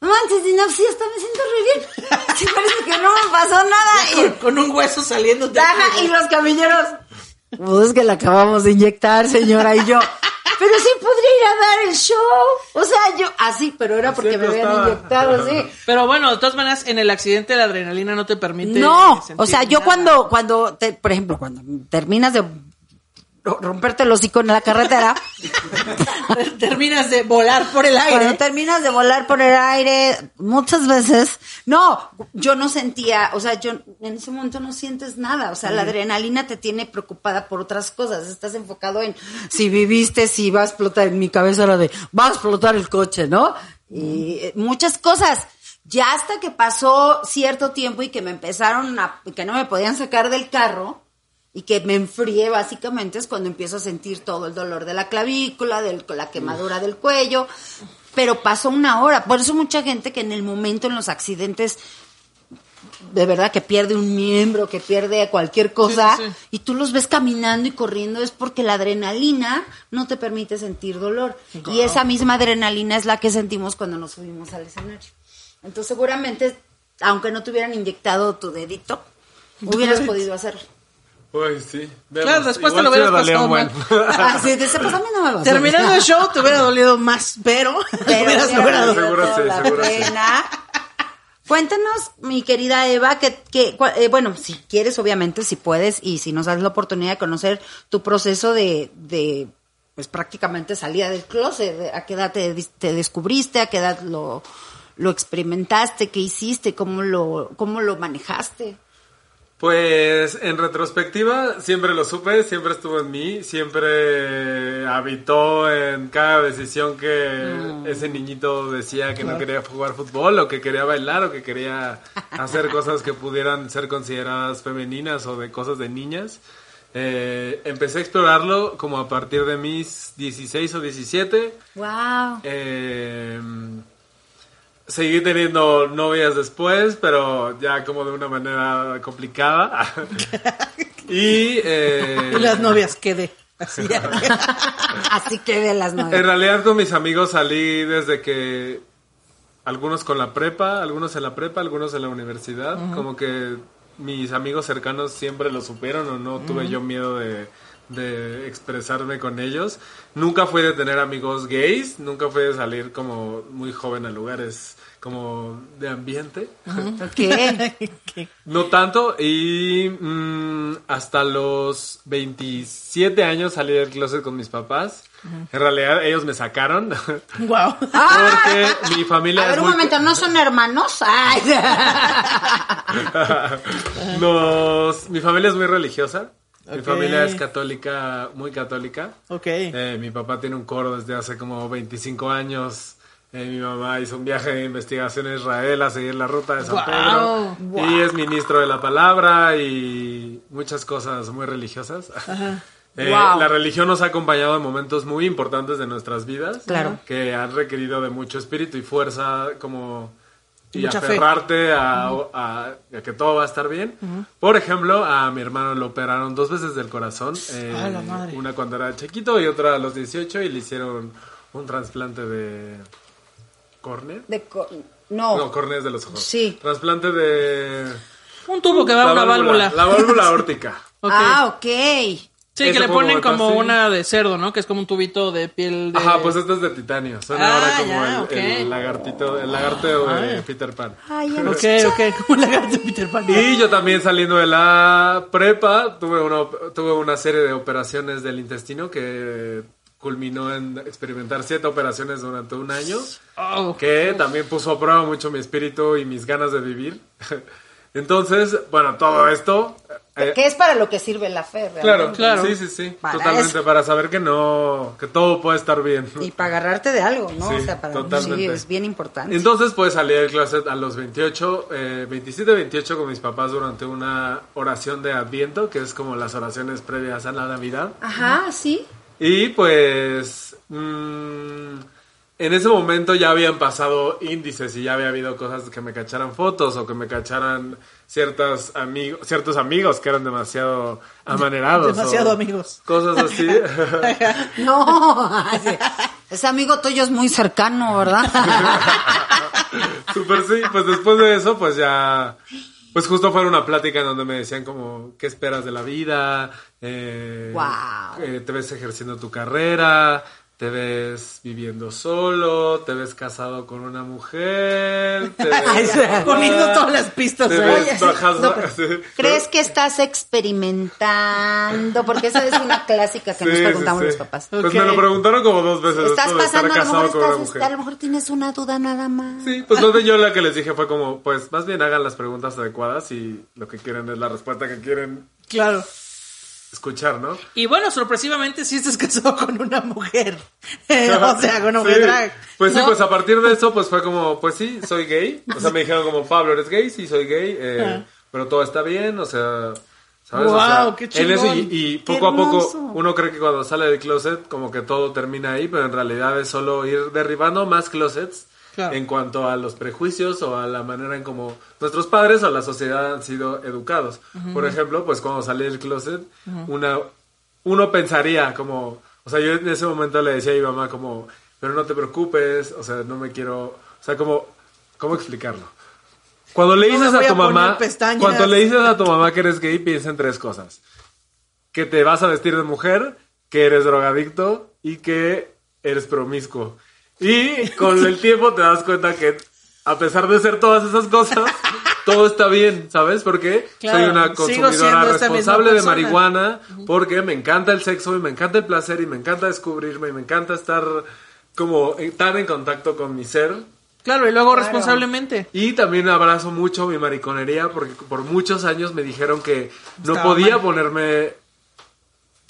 no manches, Gina, sí, hasta me siento re bien. Sí, parece que no me pasó nada. Con, Y, con un hueso saliendo de Ajá, y los camilleros, pues es que la acabamos de inyectar, señora, y yo, pero sí podría ir a dar el show. O sea, yo, así, pero era porque me habían acostaba. inyectado, sí. Pero bueno, de todas maneras, en el accidente la adrenalina no te permite. No, o sea, yo nada. cuando, cuando, te- por ejemplo, cuando terminas de romperte el hocico en la carretera. Terminas de volar por el aire. Cuando terminas de volar por el aire, muchas veces, no, yo no sentía, o sea, yo en ese momento no sientes nada, o sea, la adrenalina te tiene preocupada por otras cosas, estás enfocado en si viviste, si va a explotar, en mi cabeza era de, va a explotar el coche, ¿no? Y eh, muchas cosas. Ya hasta que pasó cierto tiempo y que me empezaron a, que no me podían sacar del carro, y que me enfríe básicamente es cuando empiezo a sentir todo el dolor de la clavícula, de la quemadura del cuello, pero pasó una hora. Por eso mucha gente que en el momento en los accidentes de verdad que pierde un miembro, que pierde cualquier cosa, Sí, sí, sí. y tú los ves caminando y corriendo, es porque la adrenalina no te permite sentir dolor. Y esa misma adrenalina es la que sentimos cuando nos subimos al escenario. Entonces seguramente, aunque no te hubieran inyectado tu dedito, hubieras podido hacerlo. Uy, sí. Claro, después te Igual lo sí me hubieras pasado buen. Así de, pues a mí no me hacer. Terminando el show te hubiera dolido más, pero, Pero hubieras hubiera logrado. Seguro sí, la seguro sí. Cuéntanos, mi querida Eva, que, que eh, bueno, si quieres, obviamente, si puedes, y si nos das la oportunidad de conocer tu proceso de, de pues prácticamente salida del closet, de a qué edad te, te descubriste, a qué edad lo, lo experimentaste, qué hiciste, cómo lo, cómo lo manejaste. Pues en retrospectiva siempre lo supe, siempre estuvo en mí, siempre habitó en cada decisión que ese niñito decía que no quería jugar fútbol o que quería bailar o que quería hacer cosas que pudieran ser consideradas femeninas o de cosas de niñas. Eh, empecé a explorarlo como a partir de mis 16 o 17. Wow. Eh, seguí teniendo novias después, pero ya como de una manera complicada. y eh, Y las novias quedé. Así. Así que de las en nueve. realidad con mis amigos salí desde que algunos con la prepa, algunos en la prepa, algunos en la universidad, como que mis amigos cercanos siempre lo supieron o no tuve yo miedo de, de expresarme con ellos. Nunca fui de tener amigos gays, nunca fui de salir como muy joven a lugares como de ambiente. ¿Qué? No tanto, y mm, hasta los 27 años salí del closet con mis papás. En realidad ellos me sacaron wow. porque mi familia A es ver, un muy- momento, ¿no son hermanos? Ay. Nos- mi familia es muy religiosa. Mi familia es católica, muy católica. Ok. Eh, mi papá tiene un coro desde hace como 25 años. Eh, mi mamá hizo un viaje de investigación a Israel a seguir la ruta de San Guau, Pedro. Y es ministro de la palabra y muchas cosas muy religiosas. Eh, Guau. La religión nos ha acompañado en momentos muy importantes de nuestras vidas. Claro. Que han requerido de mucho espíritu y fuerza como... Y mucha fe. aferrarte a, a- a que todo va a estar bien. Por ejemplo, a mi hermano lo operaron dos veces del corazón. eh, ¡A la madre! Una cuando era chiquito y otra a los 18 y le hicieron un trasplante de córnea. De co- no. No, córnea es de los ojos. Sí. Trasplante de... Un tubo que va a una válvula. La válvula órtica. Ok. Ah, ok. Sí, que le ponen Bogotá, como sí. una de cerdo, ¿no? Que es como un tubito de piel de... Ajá, pues esto es de titanio. Suena Ah, ahora como ya, el, ok. el lagartito, el lagarto de Ah. Peter Pan. Ay, ya Ok, ok, como un lagarto de Peter Pan. Y yo también saliendo de la prepa tuve una, tuve una serie de operaciones del intestino que culminó en experimentar siete operaciones durante un año, Oh. que también puso a prueba mucho mi espíritu y mis ganas de vivir. Entonces, bueno, todo esto... eh, Que es para lo que sirve la fe, realmente. claro, Claro. sí, sí, sí, Para totalmente, eso. para saber que no, que todo puede estar bien. Y para agarrarte de algo, ¿no? Sí, o sea, para totalmente. sí, es bien importante. Entonces, pues salí del closet a los 28, eh, 27, 28 con mis papás durante una oración de Adviento, que es como las oraciones previas a la Navidad. Ajá, sí. Y pues, mm, en ese momento ya habían pasado índices y ya había habido cosas que me cacharan fotos o que me cacharan ciertas amigos, ciertos amigos que eran demasiado amanerados. Demasiado amigos. Cosas así. No, ese amigo tuyo es muy cercano, ¿verdad? Super sí, pues después de eso, pues ya, pues justo fue una plática en donde me decían como, ¿qué esperas de la vida? Eh, Guau. eh, ¿Te ves ejerciendo tu carrera? Te ves viviendo solo, te ves casado con una mujer, te ves poniendo todas las pistas. te ves Oye, sí, bajas- no, pero. ¿Crees que estás experimentando? Porque esa es una clásica que nos Sí, preguntamos sí. los papás. Pues me lo preguntaron como dos veces. Estás pasando, a lo casado mejor con una estás, mujer. a lo mejor tienes una duda nada más. Sí, pues donde yo lo que les dije fue como, pues más bien hagan las preguntas adecuadas y lo que quieren es la respuesta que quieren Claro. Escuchar, ¿no? Y bueno, sorpresivamente sí estás casado con una mujer. o sea, con una mujer Sí. drag. Pues sí, pues a partir de eso, pues fue como, pues sí, soy gay. O sea, me dijeron como, Pablo, ¿eres gay? Sí, soy gay. eh, pero todo está bien, o sea, ¿sabes? O sea, qué eso y, chingón. y Qué poco a poco uno cree que cuando sale del closet como que todo termina ahí, pero en realidad es solo ir derribando más closets Claro. en cuanto a los prejuicios o a la manera en como nuestros padres o la sociedad han sido educados. Por ejemplo, pues cuando salí del closet, una, uno pensaría como, o sea, yo en ese momento le decía a mi mamá como, pero no te preocupes, o sea, no me quiero, o sea, como, ¿cómo explicarlo? Cuando le dices a tu mamá, pestañas. cuando le dices a tu mamá que eres gay, piensa en tres cosas. Que te vas a vestir de mujer, que eres drogadicto y que eres promiscuo. Y con el tiempo te das cuenta que a pesar de ser todas esas cosas, todo está bien, ¿sabes? Porque Claro, soy una consumidora responsable de marihuana, porque me encanta el sexo y me encanta el placer y me encanta descubrirme y me encanta estar como en- tan en contacto con mi ser Claro, y lo hago Claro. responsablemente. y también abrazo mucho mi mariconería porque por muchos años me dijeron que no Estaba podía mal. ponerme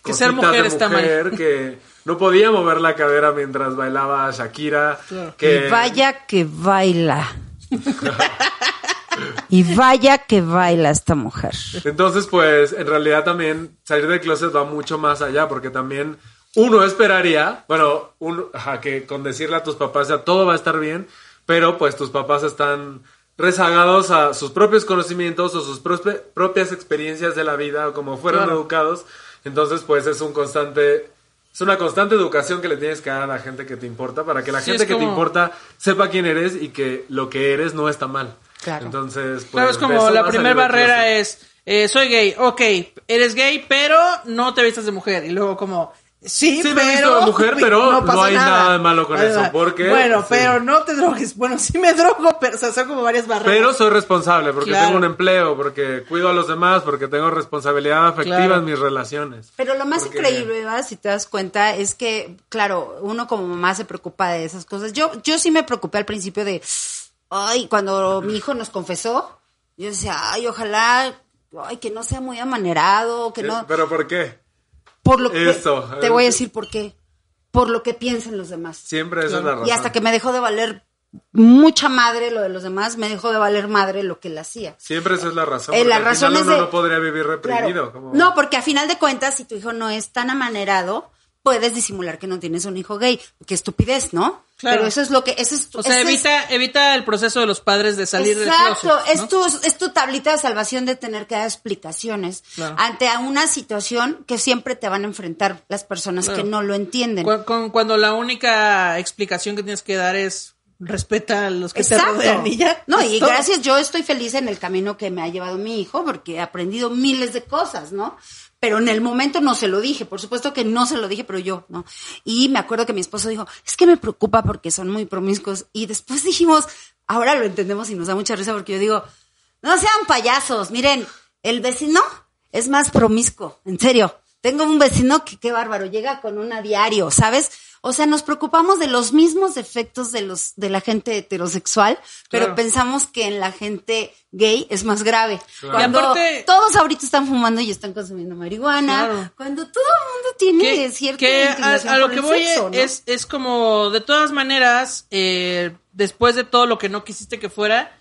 Que ser mujer de está mal. mujer, que no podía mover la cadera mientras bailaba Shakira, que Y vaya que baila. y vaya que baila esta mujer. entonces pues en realidad también salir del closet va mucho más allá porque también uno esperaría, bueno, ajá, que con decirle a tus papás ya todo va a estar bien, pero pues tus papás están rezagados a sus propios conocimientos o sus propias experiencias de la vida o como fueron Claro. educados, entonces pues es un constante es una constante educación que le tienes que dar a la gente que te importa para que la Sí, gente que te importa sepa quién eres y que lo que eres no está mal. Claro. Entonces, pues, Claro, es como la primera barrera es, eh, soy gay, ok, eres gay, pero no te vistas de mujer. Y luego como, sí, Sí, me he pero... visto mujer, pero no hay nada de malo con eso, porque- Bueno, sí. pero no te drogues. Bueno, sí me drogo, pero o sea, son como varias barreras. Pero soy responsable porque Claro. tengo un empleo, porque cuido a los demás, porque tengo responsabilidad afectiva Claro. en mis relaciones. Pero lo más Porque- increíble, ¿verdad? si te das cuenta, es que, claro, uno como mamá se preocupa de esas cosas. Yo, yo sí me preocupé al principio de, ay, cuando mi hijo nos confesó, yo decía, ay, ojalá, ay, que no sea muy amanerado, que no, ¿Pero por qué? Por lo que, Eso, te voy a decir por qué, por lo que piensen los demás. Siempre esa es la razón. Y hasta que me dejó de valer mucha madre lo de los demás, me dejó de valer madre lo que él hacía. Siempre esa es la razón. Eh, la razón es uno de- no podría vivir reprimido. Claro. No, porque a final de cuentas, si tu hijo no es tan amanerado, puedes disimular que no tienes un hijo gay. Qué estupidez, ¿no? Claro. Pero eso es lo que... Eso es, O sea, es- evita, evita el proceso de los padres de salir Exacto, del closet, es, ¿no? tu, es tu tablita de salvación de tener que dar explicaciones Claro. ante a una situación que siempre te van a enfrentar las personas Claro. que no lo entienden. Cu- con- cuando la única explicación que tienes que dar es respeta a los que te Exacto. rodean y ya. No, y todo. gracias, yo estoy feliz en el camino que me ha llevado mi hijo porque he aprendido miles de cosas, ¿no? Pero en el momento no se lo dije, por supuesto que no se lo dije, pero yo, ¿no? Y me acuerdo que mi esposo dijo, es que me preocupa porque son muy promiscuos. Y después dijimos, ahora lo entendemos y nos da mucha risa porque yo digo, no sean payasos, miren, el vecino es más promiscuo, en serio. Tengo un vecino que qué bárbaro, llega con una diario, ¿sabes? O sea, nos preocupamos de los mismos defectos de los de la gente heterosexual, pero Claro. pensamos que en la gente gay es más grave. Claro. Cuando aparte- todos ahorita están fumando y están consumiendo marihuana, Claro. cuando todo el mundo tiene que, cierta que a, lo por que el voy sexo, ¿no? es, es como, de todas maneras, eh, después de todo lo que no quisiste que fuera,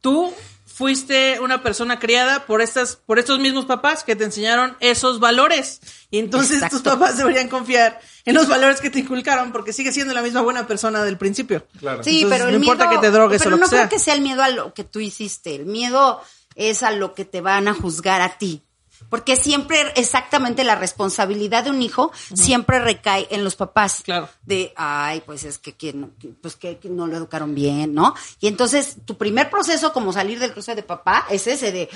tú fuiste una persona criada por estas, por estos mismos papás que te enseñaron esos valores. Y entonces tus papás deberían confiar en los valores que te inculcaron porque sigues siendo la misma buena persona del principio. Claro. Sí, Entonces, pero el no importa miedo- que te drogues o lo no que sea. creo que sea el miedo a lo que tú hiciste. El miedo es a lo que te van a juzgar a ti. Porque siempre, exactamente la responsabilidad de un hijo siempre recae en los papás. Claro. De, ay, pues es que, que no- pues que, que no lo educaron bien, ¿no? Y entonces, tu primer proceso como salir del cruce de papá es ese de,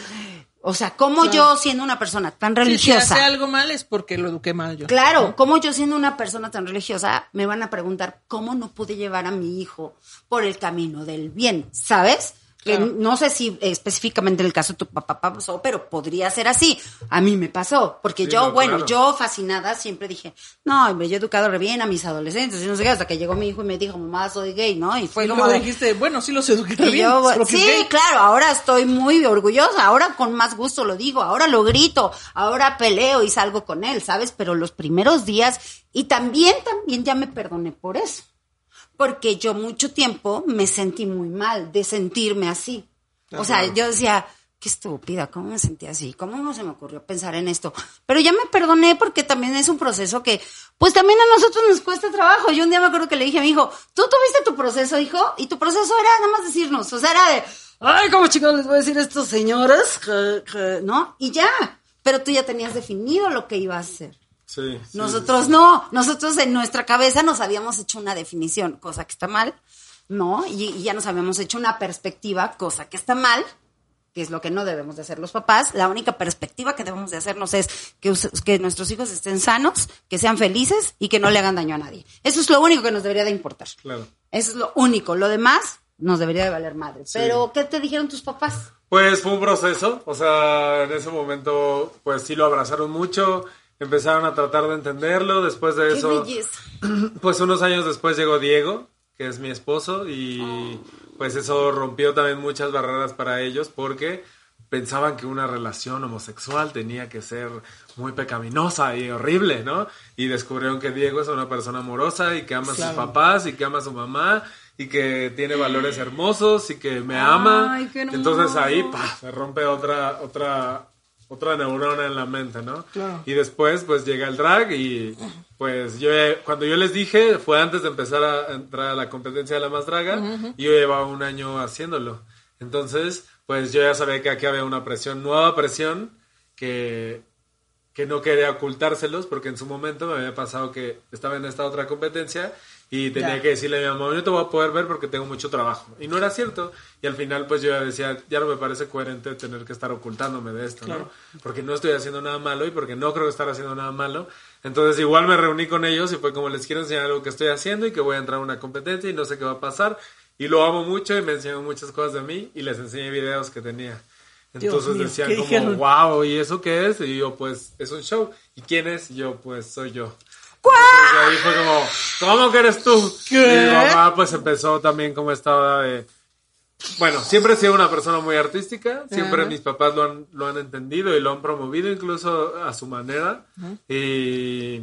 O sea, ¿cómo yo siendo una persona tan Sí, si religiosa? hace algo mal es porque lo eduqué mal yo. Claro, ¿cómo yo siendo una persona tan religiosa me van a preguntar cómo no pude llevar a mi hijo por el camino del bien? ¿Sabes? Que Claro. no sé si específicamente en el caso de tu papá pasó, pero podría ser así. A mí me pasó, porque Sí, yo, no, bueno, claro. yo fascinada siempre dije, no, hombre, yo he educado re bien a mis adolescentes y no sé qué, hasta que llegó mi hijo y me dijo, mamá, soy gay, ¿no? Y fue Y como de, dijiste, bueno, sí los eduqué bien. yo, sí, claro, ahora estoy muy orgullosa, ahora con más gusto lo digo, ahora lo grito, ahora peleo y salgo con él, ¿sabes? Pero los primeros días, y también, también ya me perdoné por eso, porque yo mucho tiempo me sentí muy mal de sentirme así. O sea, yo decía, qué estúpida, ¿cómo me sentí así? ¿Cómo no se me ocurrió pensar en esto? Pero ya me perdoné porque también es un proceso que, pues también a nosotros nos cuesta trabajo. Yo un día me acuerdo que le dije a mi hijo, ¿tú tuviste tu proceso, hijo? Y tu proceso era nada más decirnos, o sea, era de, ay, ¿cómo chicos les voy a decir a estos señores? Que- que-", ¿No? Y ya. Pero tú ya tenías definido lo que iba a hacer. Sí, sí, Nosotros no, nosotros en nuestra cabeza nos habíamos hecho una definición, cosa que está mal, ¿no? Y, y ya nos habíamos hecho una perspectiva, cosa que está mal, que es lo que no debemos de hacer los papás. La única perspectiva que debemos de hacernos es que, que nuestros hijos estén sanos, que sean felices y que no le hagan daño a nadie. Eso es lo único que nos debería de importar. Claro. Eso es lo único. Lo demás nos debería de valer madre. Pero, ¿qué te dijeron tus papás? Pues fue un proceso, o sea, en ese momento, pues sí lo abrazaron mucho, empezaron a tratar de entenderlo, después de eso, pues unos años después llegó Diego, que es mi esposo, y pues eso rompió también muchas barreras para ellos porque pensaban que una relación homosexual tenía que ser muy pecaminosa y horrible, ¿no? Y descubrieron que Diego es una persona amorosa y que ama a sus papás y que ama a su mamá y que tiene valores hermosos y que me ama. Ay, qué. Entonces ahí ¡pah! se rompe otra otra otra neurona en la mente, ¿no? Claro. Y después pues llega el drag y pues yo cuando yo les dije fue antes de empezar a entrar a la competencia de la más draga y yo llevaba un año haciéndolo. Entonces pues yo ya sabía que aquí había una presión, nueva presión que que no quería ocultárselos porque en su momento me había pasado que estaba en esta otra competencia y tenía Ya. que decirle a mi mamá, yo te voy a poder ver porque tengo mucho trabajo. Y no era cierto. Y al final pues yo ya decía, ya no me parece coherente tener que estar ocultándome de esto, ¿no? Porque no estoy haciendo nada malo y porque no creo estar haciendo nada malo. Entonces igual me reuní con ellos y fue como les quiero enseñar algo que estoy haciendo y que voy a entrar a una competencia y no sé qué va a pasar. Y lo amo mucho y me enseñó muchas cosas de mí y les enseñé videos que tenía. Entonces mío, decían ¿qué como, wow, ¿y eso qué es? Y yo, pues, es un show. ¿Y quién es? Y yo, pues, soy yo. Entonces, ahí fue como, ¿cómo que eres tú? ¿Qué? Y mi mamá, pues, empezó también como estaba de... Bueno, siempre he sido una persona muy artística, siempre mis papás lo han, lo han entendido y lo han promovido incluso a su manera. Y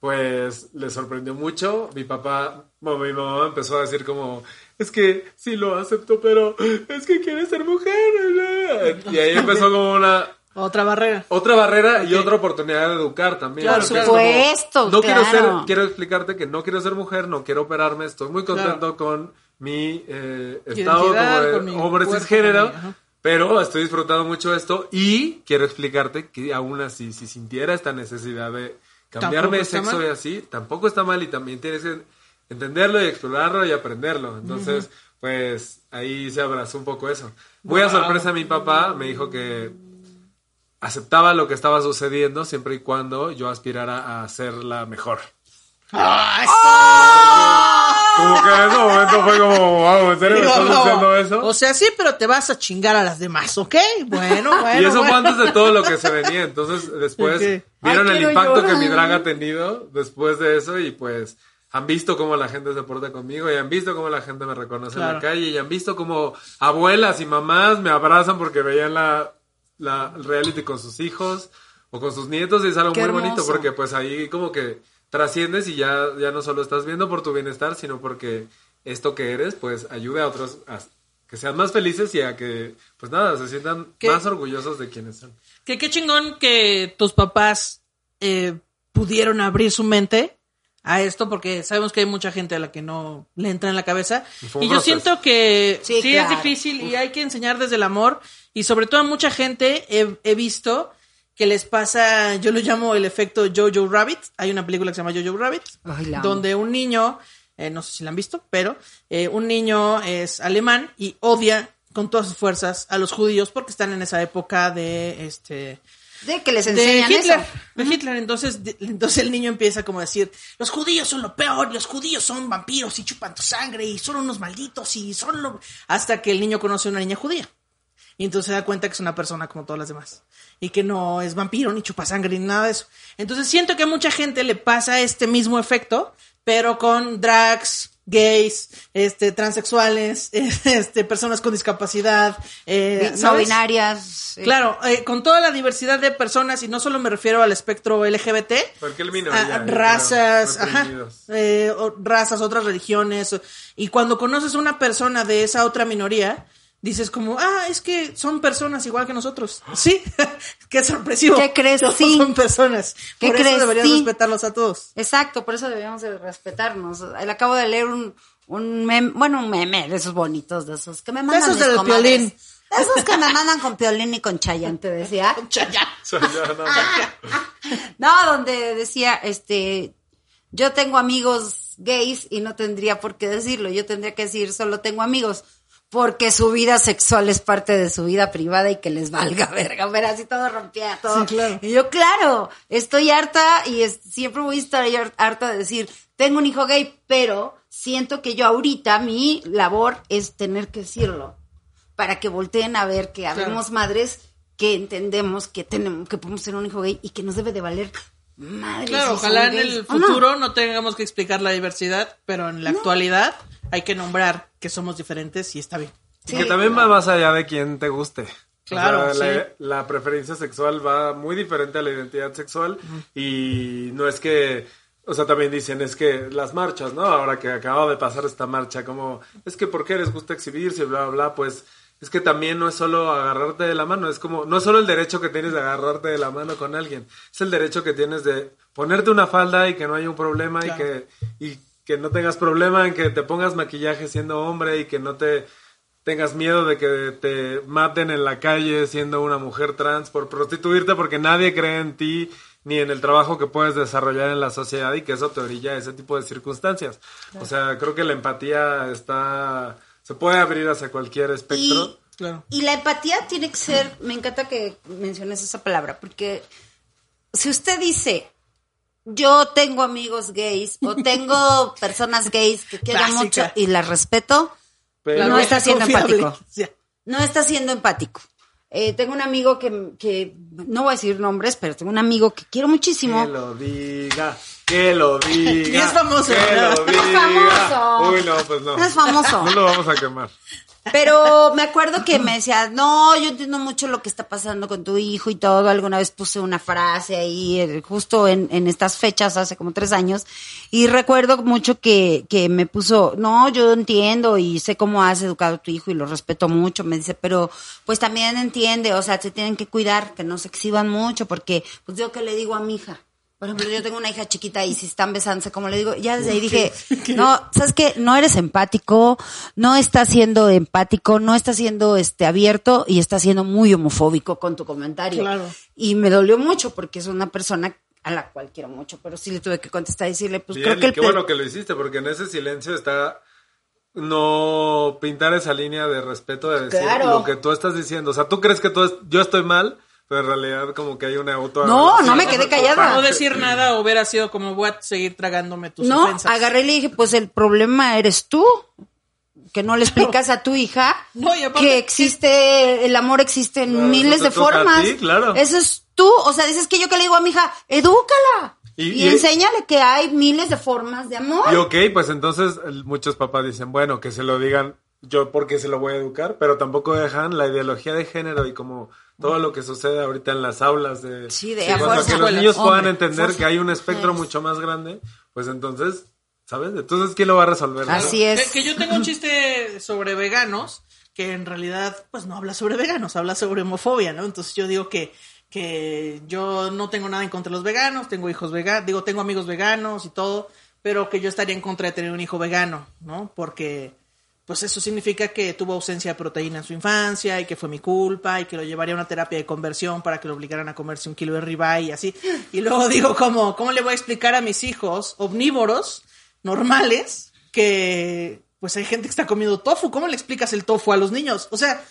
pues le sorprendió mucho. Mi papá, bueno, mi mamá empezó a decir como, es que sí lo acepto, pero es que quiere ser mujer. Y ahí empezó como una Otra barrera. otra barrera y otra oportunidad de educar también. Es claro. como, Supuesto, no quiero ser, quiero explicarte que no quiero ser mujer, no quiero operarme, estoy muy contento con mi eh, estado como de hombre cisgénero. Pero estoy disfrutando mucho esto y quiero explicarte que aún así, si sintiera esta necesidad de cambiarme de sexo mal. y así, tampoco está mal y también tienes que entenderlo y explorarlo y aprenderlo. Entonces, pues ahí se abrazó un poco eso. Muy a sorpresa mi papá me dijo que aceptaba lo que estaba sucediendo siempre y cuando yo aspirara a ser la mejor. Como que en ese momento fue como, wow, ¿en serio me estás diciendo eso? O sea, sí, pero te vas a chingar a las demás, ¿ok? Bueno, bueno. y eso fue bueno. antes de todo lo que se venía. Entonces, después Ok. vieron Ay, el impacto que llorar. mi drag ha tenido después de eso y pues han visto cómo la gente se porta conmigo y han visto cómo la gente me reconoce en Claro. la calle y han visto cómo abuelas y mamás me abrazan porque veían la, la el reality con sus hijos o con sus nietos y es algo Qué muy bonito porque pues ahí como que trasciendes y ya, ya no solo estás viendo por tu bienestar, sino porque esto que eres pues ayude a otros a que sean más felices y a que pues nada, se sientan ¿Qué? más orgullosos de quienes son. Que qué chingón que tus papás eh, pudieron abrir su mente a esto, porque sabemos que hay mucha gente a la que no le entra en la cabeza. Y yo siento que Sí, sí, es difícil y hay que enseñar desde el amor. Y sobre todo a mucha gente he, he visto que les pasa, yo lo llamo el efecto Jojo Rabbit. Hay una película que se llama Jojo Rabbit, Ay, donde un niño, eh, no sé si la han visto, pero eh, un niño es alemán y odia con todas sus fuerzas a los judíos porque están en esa época de este De que les de enseñan Hitler, eso. de Hitler. Entonces, de- entonces el niño empieza como a decir, los judíos son lo peor, los judíos son vampiros y chupan tu sangre y son unos malditos y son lo... Hasta que el niño conoce a una niña judía. Y entonces se da cuenta que es una persona como todas las demás. Y que no es vampiro, ni chupa sangre, ni nada de eso. Entonces siento que a mucha gente le pasa este mismo efecto, pero con drags, gays, este, transexuales, este, personas con discapacidad, eh, no ¿sabes? binarias. sí. Claro, eh, con toda la diversidad de personas, y no solo me refiero al espectro LGBT, minoría, a- razas, ajá, eh, o- razas, otras religiones, o- y cuando conoces a una persona de esa otra minoría, dices como, ah, es que son personas igual que nosotros. Sí, qué sorpresivo. ¿Qué crees? Todos Sí. son personas. ¿Qué Por crees? eso deberías Sí. respetarlos a todos. Exacto, por eso deberíamos de respetarnos. Le acabo de leer un, un meme, bueno, un meme de esos bonitos, de esos que me mandan esos mis del comadres. Piolín. De esos que me mandan con Piolín y con Chayanne, te decía. Chaya. O sea, ya, no, no. No, donde decía, este, yo tengo amigos gays y no tendría por qué decirlo. Yo tendría que decir, solo tengo amigos. Porque su vida sexual es parte de su vida privada y que les valga verga. Ver, así todo rompía todo. Sí, claro. Y yo, claro, estoy harta y es- siempre voy a estar har- harta de decir, tengo un hijo gay, pero siento que yo ahorita mi labor es tener que decirlo. Para que volteen a ver que habemos madres que entendemos que tenemos, que podemos tener un hijo gay y que nos debe de valer madre. Claro, si ojalá en gays el no. futuro no tengamos que explicar la diversidad, pero en la actualidad hay que nombrar que somos diferentes y está bien. Sí, que también va más allá de quien te guste. Claro, O sea, la, sí. la preferencia sexual va muy diferente a la identidad sexual y no es que, o sea, también dicen, es que las marchas, ¿no? Ahora que acaba de pasar esta marcha, como, es que ¿por qué les gusta exhibirse? Bla, bla, bla, pues es que también no es solo agarrarte de la mano, es como, no es solo el derecho que tienes de agarrarte de la mano con alguien, es el derecho que tienes de ponerte una falda y que no haya un problema Claro. y que, y que no tengas problema en que te pongas maquillaje siendo hombre y que no te tengas miedo de que te maten en la calle siendo una mujer trans por prostituirte porque nadie cree en ti ni en el trabajo que puedes desarrollar en la sociedad y que eso te orilla a ese tipo de circunstancias. O sea, creo que la empatía está se puede abrir hacia cualquier espectro. Y, Claro. y la empatía tiene que ser, me encanta que menciones esa palabra, porque si usted dice, yo tengo amigos gays o tengo personas gays que quiero mucho y las respeto, Pero- no está siendo Confiable. empático. No está siendo empático. Eh, tengo un amigo que, que, no voy a decir nombres, pero tengo un amigo que quiero muchísimo. Que lo diga, que lo diga. Y es famoso, Que Es famoso. Uy, no, pues no. Es famoso. No lo vamos a quemar. Pero me acuerdo que me decía, no, yo entiendo mucho lo que está pasando con tu hijo y todo. Alguna vez puse una frase ahí, eh, justo en, en estas fechas, hace como tres años. Y recuerdo mucho que, que me puso, no, yo entiendo y sé cómo has educado a tu hijo y lo respeto mucho. Me dice, pero pues también entiende, o sea, se tienen que cuidar, que no se exhiban mucho, porque pues yo que le digo a mi hija. Por ejemplo, yo tengo una hija chiquita y si están besándose, como le digo, ya desde ahí dije, no, ¿sabes qué? No eres empático, no estás siendo empático, no estás siendo este abierto y estás siendo muy homofóbico con tu comentario. Claro. Y me dolió mucho porque es una persona a la cual quiero mucho, pero sí le tuve que contestar y decirle, pues Bien, creo que y el qué bueno que lo hiciste, porque en ese silencio está no pintar esa línea de respeto de decir Claro. lo que tú estás diciendo. O sea, tú crees que tú es- yo estoy mal, pero en realidad como que hay una auto No, no me quedé callada. No decir nada hubiera sido como voy a seguir tragándome tus No, ofensas. agarré y le dije, pues el problema eres tú, que no le explicas a tu hija No, que existe, el amor existe en Claro, miles de formas. ti, claro. Eso es tú, o sea, dices que yo que le digo a mi hija, edúcala. Y- Y, y- enséñale que hay miles de formas de amor. Y ok, pues entonces muchos papás dicen, bueno, que se lo digan yo porque se lo voy a educar, pero tampoco dejan la ideología de género y como todo lo que sucede ahorita en las aulas de, Sí, de a fuerza. que los niños puedan entender fuerza. que hay un espectro Sí. mucho más grande, pues entonces, ¿sabes? Entonces, ¿quién lo va a resolver? Así Que, es. que yo tengo un chiste sobre veganos que en realidad pues no habla sobre veganos, habla sobre homofobia, ¿no? Entonces yo digo que que yo no tengo nada en contra de los veganos, tengo hijos veganos, digo, tengo amigos veganos y todo, pero que yo estaría en contra de tener un hijo vegano, ¿no? Porque pues eso significa que tuvo ausencia de proteína en su infancia y que fue mi culpa y que lo llevaría a una terapia de conversión para que lo obligaran a comerse un kilo de ribeye y así. Y luego digo, ¿cómo, ¿cómo le voy a explicar a mis hijos omnívoros normales que pues hay gente que está comiendo tofu. ¿Cómo le explicas el tofu a los niños? O sea,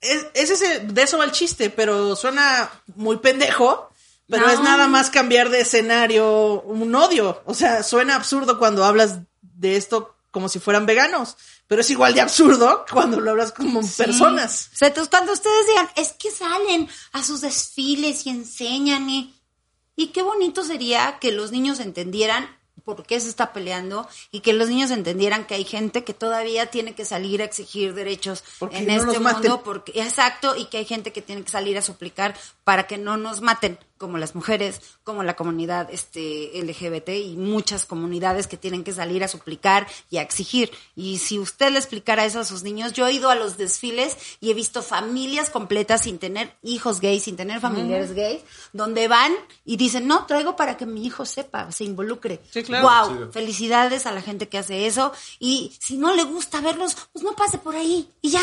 es, es ese, de eso va el chiste, pero suena muy pendejo. Pero No. es nada más cambiar de escenario un odio. O sea, suena absurdo cuando hablas de esto como si fueran veganos. Pero es igual de absurdo cuando lo hablas como personas. O sea, entonces cuando ustedes digan, es que salen a sus desfiles y enseñan y... Y qué bonito sería que los niños entendieran por qué se está peleando y que los niños entendieran que hay gente que todavía tiene que salir a exigir derechos Porque en no este mundo, porque exacto, y que hay gente que tiene que salir a suplicar para que no nos maten, como las mujeres, como la comunidad este LGBT y muchas comunidades que tienen que salir a suplicar y a exigir. Y si usted le explicara eso a sus niños, yo he ido a los desfiles y he visto familias completas sin tener hijos gays, sin tener familiares gays, donde van y dicen, no, traigo para que mi hijo sepa, se involucre. Sí, claro. Wow, felicidades a la gente que hace eso. Y si no le gusta verlos, pues no pase por ahí y ya.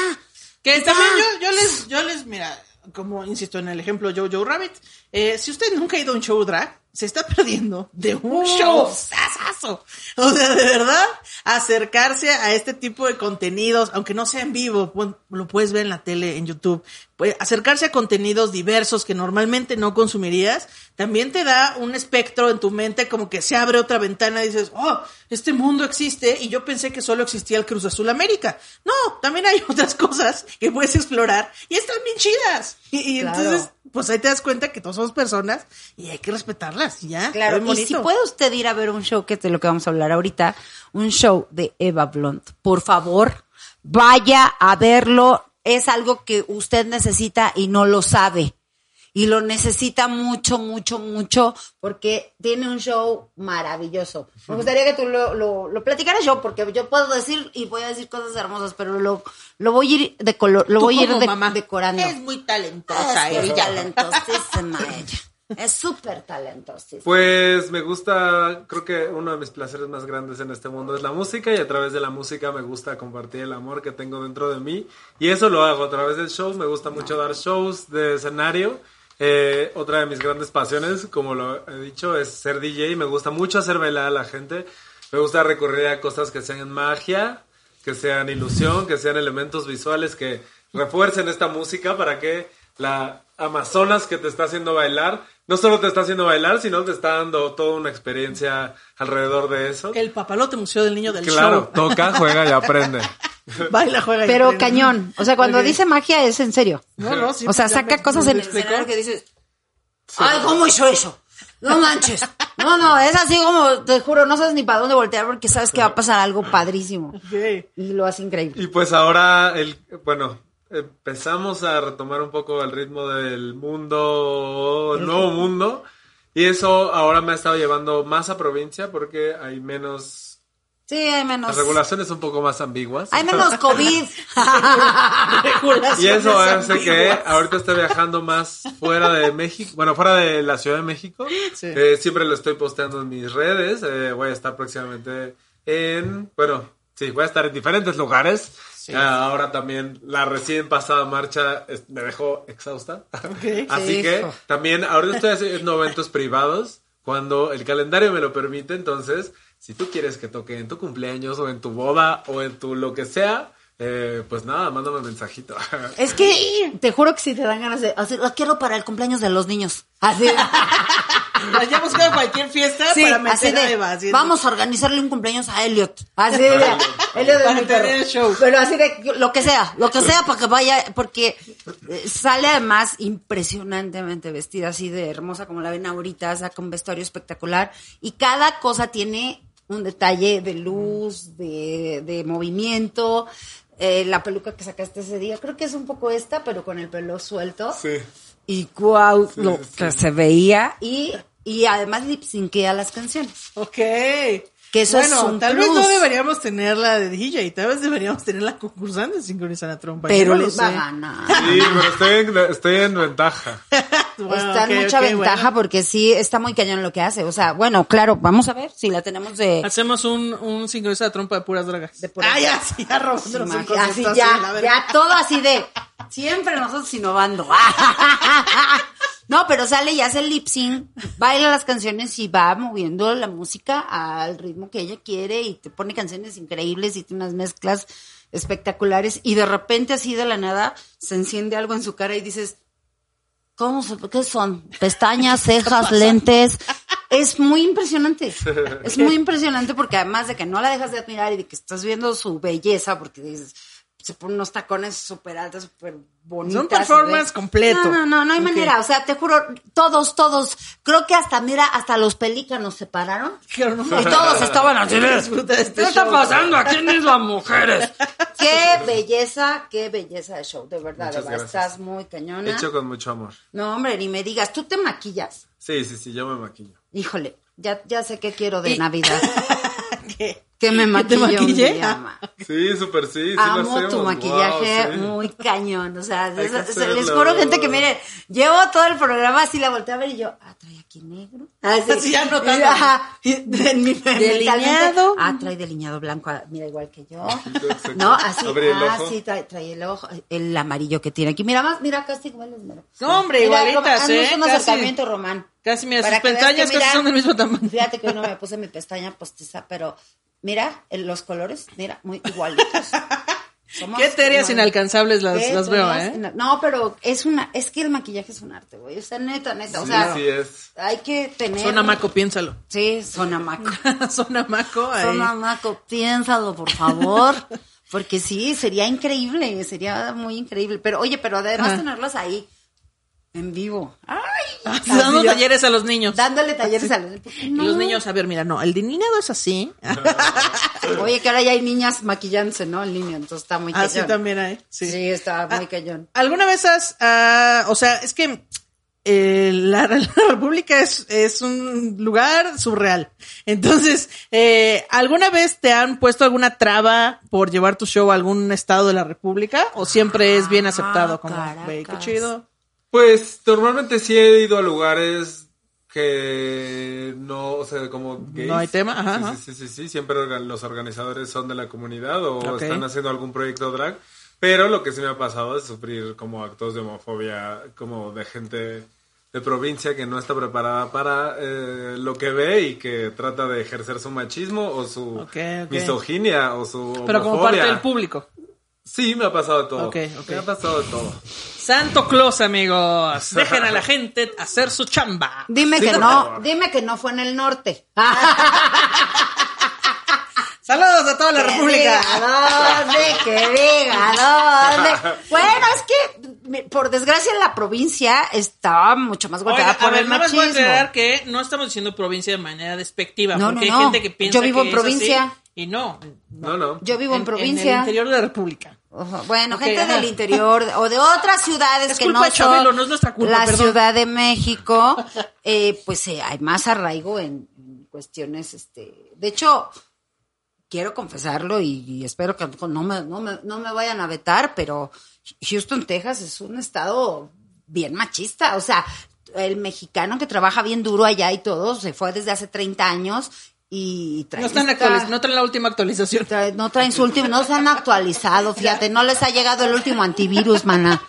Que Y también ya. yo, yo les, yo les, mira, como insisto en el ejemplo Jojo Rabbit, eh, si usted nunca ha ido a un show drag, se está perdiendo de un show sasazo. O sea, de verdad, acercarse a este tipo de contenidos, aunque no sea en vivo, lo puedes ver en la tele, en YouTube, pues, acercarse a contenidos diversos que normalmente no consumirías, también te da un espectro en tu mente como que se abre otra ventana y dices, oh, este mundo existe y yo pensé que solo existía el Cruz Azul América. No, también hay otras cosas que puedes explorar y están bien chidas. Y, y Claro. entonces, pues ahí te das cuenta que todos somos personas y hay que respetarlas, ya. Claro, y si puede usted ir a ver un show, que es de lo que vamos a hablar ahorita, un show de Eva Blunt, por favor, vaya a verlo. Es algo que usted necesita y no lo sabe. Y lo necesita mucho, mucho, mucho, porque tiene un show maravilloso. Me gustaría que tú lo, lo, lo platicaras yo, porque yo puedo decir y voy a decir cosas hermosas, pero lo, lo voy a ir de color, lo voy a ir de- decorando. Es muy talentosa Es ella. talentosísima ella. Es súper talentosísima. Pues me gusta, creo que uno de mis placeres más grandes en este mundo es la música y a través de la música me gusta compartir el amor que tengo dentro de mí y eso lo hago a través del show, me gusta mucho dar shows de escenario. Eh, otra de mis grandes pasiones, como lo he dicho, es ser DJ, me gusta mucho hacer bailar a la gente, me gusta recurrir a cosas que sean magia, que sean ilusión, que sean elementos visuales que refuercen esta música para que la Amazonas que te está haciendo bailar, no solo te está haciendo bailar, sino te está dando toda una experiencia alrededor de eso. El papalote museo del niño del Claro, show. toca, juega y aprende. Baila, juega. y Pero aprende. cañón. O sea, cuando dice magia es en serio. No, no, sí, o sea, saca cosas me en el que dices, ay, ¿cómo hizo eso? No manches. No, no, es así como, te juro, no sabes ni para dónde voltear porque sabes que va a pasar algo padrísimo. Y lo hace increíble. Y pues ahora, el, bueno, empezamos a retomar un poco el ritmo del mundo, el nuevo mundo. Y eso ahora me ha estado llevando más a provincia porque hay menos... Sí, hay menos. Las regulaciones un poco más ambiguas. Hay menos COVID. Y eso hace que ambiguas. ahorita esté viajando más fuera de México, bueno, fuera de la Ciudad de México. Sí. Eh, siempre lo estoy posteando en mis redes. eh, voy a estar próximamente en, bueno, sí, voy a estar en diferentes lugares. Sí. Ah, ahora también la recién pasada marcha me dejó exhausta. Así Sí, que también ahorita estoy haciendo eventos privados cuando el calendario me lo permite. Entonces, si tú quieres que toque en tu cumpleaños o en tu boda o en tu lo que sea, eh, pues nada, mándame un mensajito. Es que te juro que si te dan ganas de, lo quiero para el cumpleaños de los niños. Así. Ya buscado cualquier fiesta Sí, para así meter a de, Eva. así de- vamos a organizarle un cumpleaños a Elliot. Así de, Elliot es Para tener el show. Pero así de, lo que sea, lo que sea para que vaya, porque eh, sale además impresionantemente vestida, así de hermosa como la ven ahorita, saca un vestuario espectacular y cada cosa tiene un detalle de luz, de, de movimiento. Eh, la peluca que sacaste ese día, creo que es un poco esta, pero con el pelo suelto Sí. y guau, Sí, lo sí. que se veía y, y además lip las canciones. Ok. Que eso bueno, es un tal vez no deberíamos tener la de DJ, tal vez deberíamos tener la concursante de sincronizar la trompa. Pero no les va a ganar. Sí, pero estoy en, estoy en ventaja. Bueno, está en mucha ventaja bueno. porque sí está muy cañón lo que hace. O sea, bueno, claro, vamos a ver si la tenemos de. Hacemos un, un sincronizar la trompa de puras drogas. De puras ah, ya, sí, ya robándonos concepto así ya, ya todo así de siempre nosotros innovando. No, pero sale y hace el lip sync, baila las canciones y va moviendo la música al ritmo que ella quiere y te pone canciones increíbles y tiene unas mezclas espectaculares y de repente así de la nada se enciende algo en su cara y dices, ¿cómo se, qué son? Pestañas, cejas, lentes. Es muy impresionante. Es muy impresionante porque además de que no la dejas de admirar y de que estás viendo su belleza porque dices, se pone unos tacones súper altos, súper bonitas. un performance completo. No, no, no, no hay manera. O sea, te juro, todos, todos, creo que hasta, mira, hasta los pelícanos se pararon. Qué hermoso. Y todos estaban así. de, Disfruta de este ¿Qué está pasando? ¿A quiénes las mujeres? Qué belleza, qué belleza de show, de verdad. Muchas de verdad. gracias. Estás muy cañona. Hecho con mucho amor. No, hombre, ni me digas, tú te maquillas. Sí, sí, sí, yo me maquillo. Híjole, ya, ya sé qué quiero de Y- Navidad. ¿Qué? Que me ¿Que te maquille un maquille? día, Ah. ma. Sí, súper sí, sí lo Amo hacemos. tu maquillaje Wow, sí. muy cañón. O sea, que es- es- les juro, gente, que miren, llevo todo el programa así, la volteé a ver y yo, ah, trae aquí negro. Ah, Así ya notando. Y, ajá, y en mi- Delineado. Ah, trae delineado blanco, ah, mira, igual que yo. Exacto. No, así, Abre el ah, ojo. sí, trae, trae el ojo, el amarillo que tiene aquí. Mira más, mira, casi igual es. No, hombre, Mira, igualitas, haznos ¿eh? un Casi. acercamiento, Román. Casi, mira, Para sus que veas que, pestañas casi mira, son del mismo tamaño. Fíjate que hoy no me puse mi pestaña postiza, pero mira el- los colores, mira, muy igualitos. Somos Qué igual- inalcanzables las, las veo, ¿eh? No, pero es una, es que el maquillaje es un arte, güey. O sea, neta, neta. O Sí, sea, sí es. hay que tener. Sonamaco, piénsalo. Sí, sonamaco. Sonamaco, ahí. Sonamaco, piénsalo, por favor. Porque sí, sería increíble, sería muy increíble. Pero oye, pero además Ajá. tenerlos ahí, en vivo. ¡Ay! Dando Así yo- talleres a los niños. Dándole talleres a los ¿por qué Y los niños, a ver, mira, no, el delineado es así. Oye, que ahora ya hay niñas maquillándose, ¿no? En línea, entonces está muy Así cañón. Ah, también hay. Sí. Sí, está muy Ah, cañón. ¿Alguna vez has, ah, o sea, es que eh, la, la República es, es un lugar surreal. Entonces, eh, ¿alguna vez te han puesto alguna traba por llevar tu show a algún estado de la República? ¿O siempre es bien aceptado? Como, güey, qué chido. Pues normalmente sí he ido a lugares que no, o sea, como gays. No hay tema, ajá, Sí, ajá. Sí, sí, sí, sí, siempre los organizadores son de la comunidad o están haciendo algún proyecto drag. Pero lo que sí me ha pasado es sufrir como actos de homofobia, como de gente de provincia que no está preparada para eh, lo que ve y que trata de ejercer su machismo o su misoginia o su Pero como parte del público. Sí, me ha pasado de todo. Me ha pasado de todo. Santo Claus, amigos. Dejen a la gente hacer su chamba. Dime Sí, que no, favor. dime que no fue en el norte. Saludos a toda la Que República. diga dónde, que diga dónde. Bueno, es que por desgracia la provincia estaba mucho más golpeada Oiga, por a ver, el nada más voy a machismo. aclarar que no estamos diciendo provincia de manera despectiva, No, porque no, hay no. gente que piensa Yo vivo que en es así, provincia. Y no. No, no. Yo vivo en, En provincia. el interior de la República. Ojo, Bueno, gente ajá. del interior o de otras ciudades Es que culpa no Chabelo, son no es nuestra culpa, la perdón. Ciudad de México, eh, pues eh, hay más arraigo en, en cuestiones, este, de hecho, quiero confesarlo y, y espero que no me, no, me, no me vayan a vetar, pero Houston, Texas es un estado bien machista, o sea, el mexicano que trabaja bien duro allá y todo, se fue desde hace 30 años y trae No están esta- no traen la última actualización. No traen su último, no se han actualizado, fíjate, no les ha llegado el último antivirus, mana.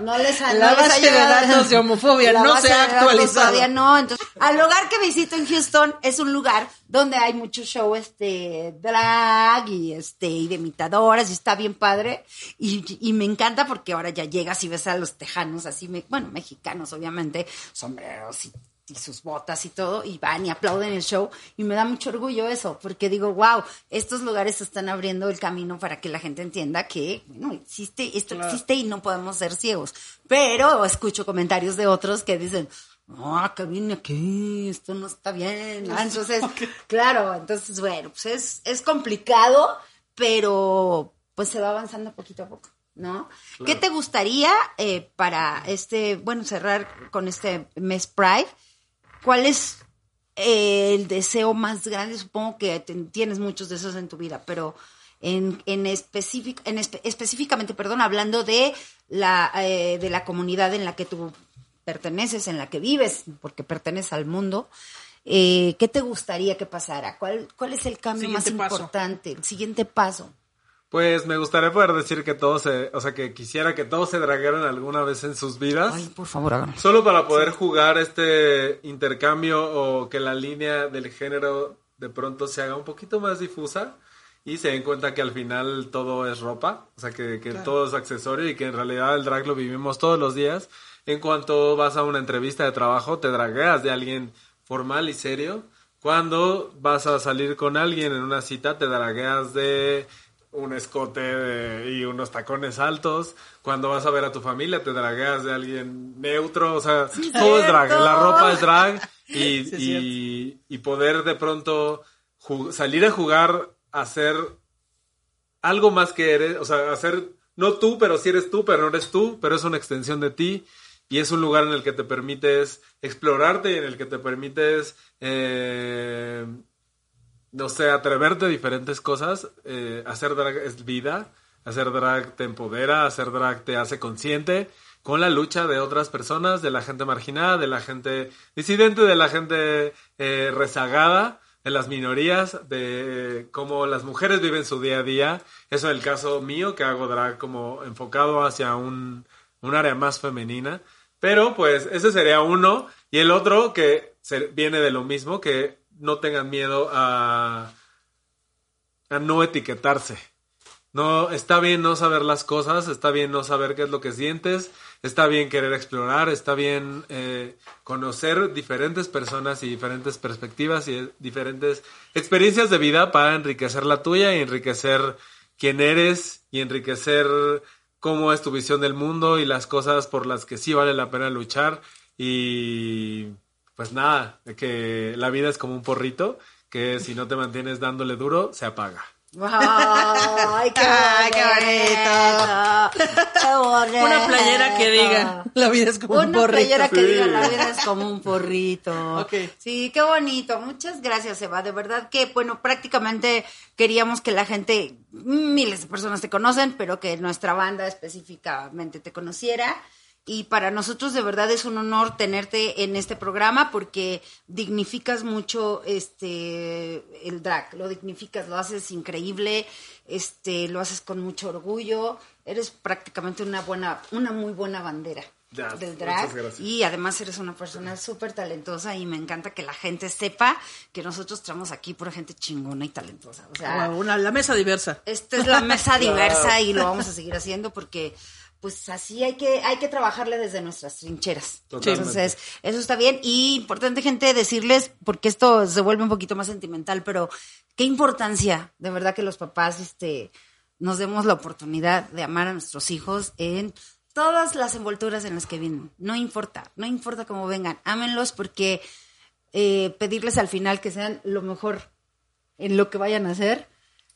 No les ha, La no les ha base de llegado- datos de homofobia La no base se ha actualizado. Todavía no, entonces, al lugar que visito en Houston es un lugar donde hay mucho show este drag y este y de imitadoras y está bien padre y, y me encanta porque ahora ya llegas y ves a los tejanos así, me- bueno, mexicanos obviamente, sombreros y y sus botas y todo, y van y aplauden el show, y me da mucho orgullo eso, porque digo, wow, estos lugares están abriendo el camino para que la gente entienda que, bueno, existe, esto existe y no podemos ser ciegos. Pero escucho comentarios de otros que dicen, no, que vine aquí, esto no está bien. Ah, Entonces, claro, entonces, bueno, pues es, es complicado, pero pues se va avanzando poquito a poco. ¿No? ¿Qué te gustaría eh, para este, bueno, cerrar con este mes Pride? ¿Cuál es eh, el deseo más grande? Supongo que tienes muchos deseos en tu vida, pero en, en, específic- en espe- específicamente, perdón, hablando de la, eh, de la comunidad en la que tú perteneces, en la que vives, porque perteneces al mundo, eh, ¿qué te gustaría que pasara? ¿Cuál, cuál es el cambio más paso. importante? El siguiente paso. Pues me gustaría poder decir que todos se, o sea, que quisiera que todos se draguearan alguna vez en sus vidas. Ay, por favor, háganos. Solo para poder jugar este intercambio o que la línea del género de pronto se haga un poquito más difusa y se den cuenta que al final todo es ropa, o sea, que, que todo es accesorio y que en realidad el drag lo vivimos todos los días. En cuanto vas a una entrevista de trabajo, te dragueas de alguien formal y serio. Cuando vas a salir con alguien en una cita, te dragueas de un escote de- y unos tacones altos. Cuando vas a ver a tu familia, te dragueas de alguien neutro. O sea, todo es drag. La ropa es drag. Y, Sí, y, y poder de pronto salir a jugar, hacer algo más que eres. O sea, hacer, no tú, pero sí eres tú, pero no eres tú, pero es una extensión de ti. Y es un lugar en el que te permites explorarte y en el que te permites eh, no sé, atreverte a diferentes cosas. eh, hacer drag es vida, hacer drag te empodera, hacer drag te hace consciente con la lucha de otras personas, de la gente marginada, de la gente disidente, de la gente eh, rezagada, de las minorías, de cómo las mujeres viven su día a día. Eso es el caso mío, que hago drag como enfocado hacia un, un área más femenina. Pero pues ese sería uno. Y el otro que se- viene de lo mismo, que no tengan miedo a, a no etiquetarse. No, está bien no saber las cosas, está bien no saber qué es lo que sientes, está bien querer explorar, está bien eh, conocer diferentes personas y diferentes perspectivas y eh, diferentes experiencias de vida para enriquecer la tuya y enriquecer quién eres y enriquecer cómo es tu visión del mundo y las cosas por las que sí vale la pena luchar y pues nada, de que la vida es como un porrito que si no te mantienes dándole duro se apaga. Ay, qué Ay, qué bonito. Qué bonito. Una playera que diga, la vida es como un Una porrito. playera que Sí. diga la vida es como un porrito. Ok. Sí, qué bonito. Muchas gracias, Eva. De verdad que, bueno, prácticamente queríamos que la gente, miles de personas te conocen, pero que nuestra banda específicamente te conociera. Y para nosotros de verdad es un honor tenerte en este programa porque dignificas mucho este el drag, lo dignificas, lo haces increíble, este lo haces con mucho orgullo, eres prácticamente una buena una muy buena bandera Ya, del drag y además eres una persona súper talentosa y me encanta que la gente sepa que nosotros traemos aquí pura gente chingona y talentosa. O sea, Wow, una, la mesa diversa. esta es la mesa diversa y lo vamos a seguir haciendo porque pues así hay que hay que trabajarle desde nuestras trincheras. Totalmente. Entonces, eso está bien y importante gente decirles porque esto se vuelve un poquito más sentimental, pero qué importancia de verdad que los papás este nos demos la oportunidad de amar a nuestros hijos en todas las envolturas en las que vienen. No importa, no importa cómo vengan, ámenlos porque eh, pedirles al final que sean lo mejor en lo que vayan a hacer,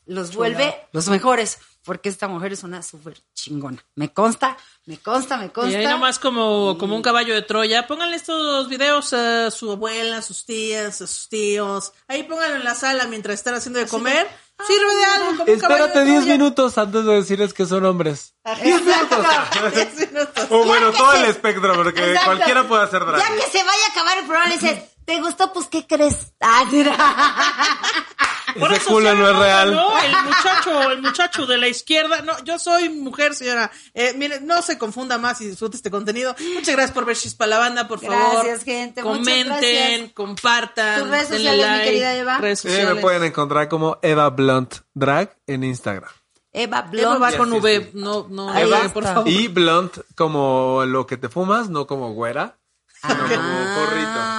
los vuelve los mejores, porque esta mujer es una súper chingona. Me consta, me consta, me consta. Y ahí nomás como, como un caballo de Troya, pónganle estos videos a su abuela, a sus tías, a sus tíos. Ahí pónganlo en la sala mientras están haciendo de comer. Sirve de algo como un caballo Espérate de 10 Troya. minutos antes de decirles que son hombres. Exacto. Diez minutos. O bueno, todo se- el espectro, porque Exacto. cualquiera puede hacer drag. Ya que se vaya a acabar el programa, le dices, ¿te gustó? Pues, ¿qué crees? Ah, mira. Por Ese eso culo no es real. ¿no? El muchacho, el muchacho de la izquierda. No, yo soy mujer, señora. Eh, mire, no se confunda más y disfrute este contenido. Muchas gracias por ver Chispa la banda, por favor. Gracias, gente. Muchas Comenten, gracias. compartan. Tus redes sociales, mi querida Eva. Redes me pueden encontrar como Eva Blunt Drag en Instagram. Eva Eva Blond. va con V, no, no, está. por favor. Y Blunt como lo que te fumas, no como güera, sino como porrito.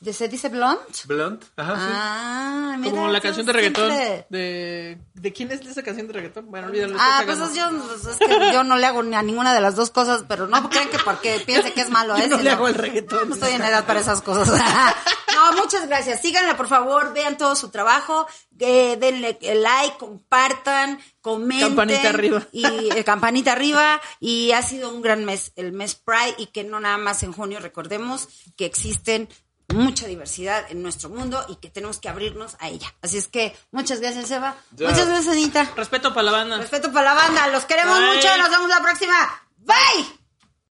¿De se dice blond? Blunt, ajá, sí. Ah, mira. Como la canción de reggaetón. De, ¿De quién es esa canción de reggaetón? Bueno, olvídalo. Ah, pues es, yo, pues es que yo no le hago ni a ninguna de las dos cosas, pero no crean que porque piense que es malo, Yo ¿eh? no le hago el reggaetón. No estoy en edad para esas cosas. no, muchas gracias. Síganla, por favor, vean todo su trabajo, eh, denle like, compartan, comenten. Campanita arriba. Y eh, campanita arriba. Y ha sido un gran mes, el mes Pride, y que no nada más en junio, recordemos que existen mucha diversidad en nuestro mundo y que tenemos que abrirnos a ella. Así es que muchas gracias, Eva. Ya. Muchas gracias, Anita. Respeto para la banda. Respeto para la banda. Los queremos Bye. mucho. Nos vemos la próxima. Bye.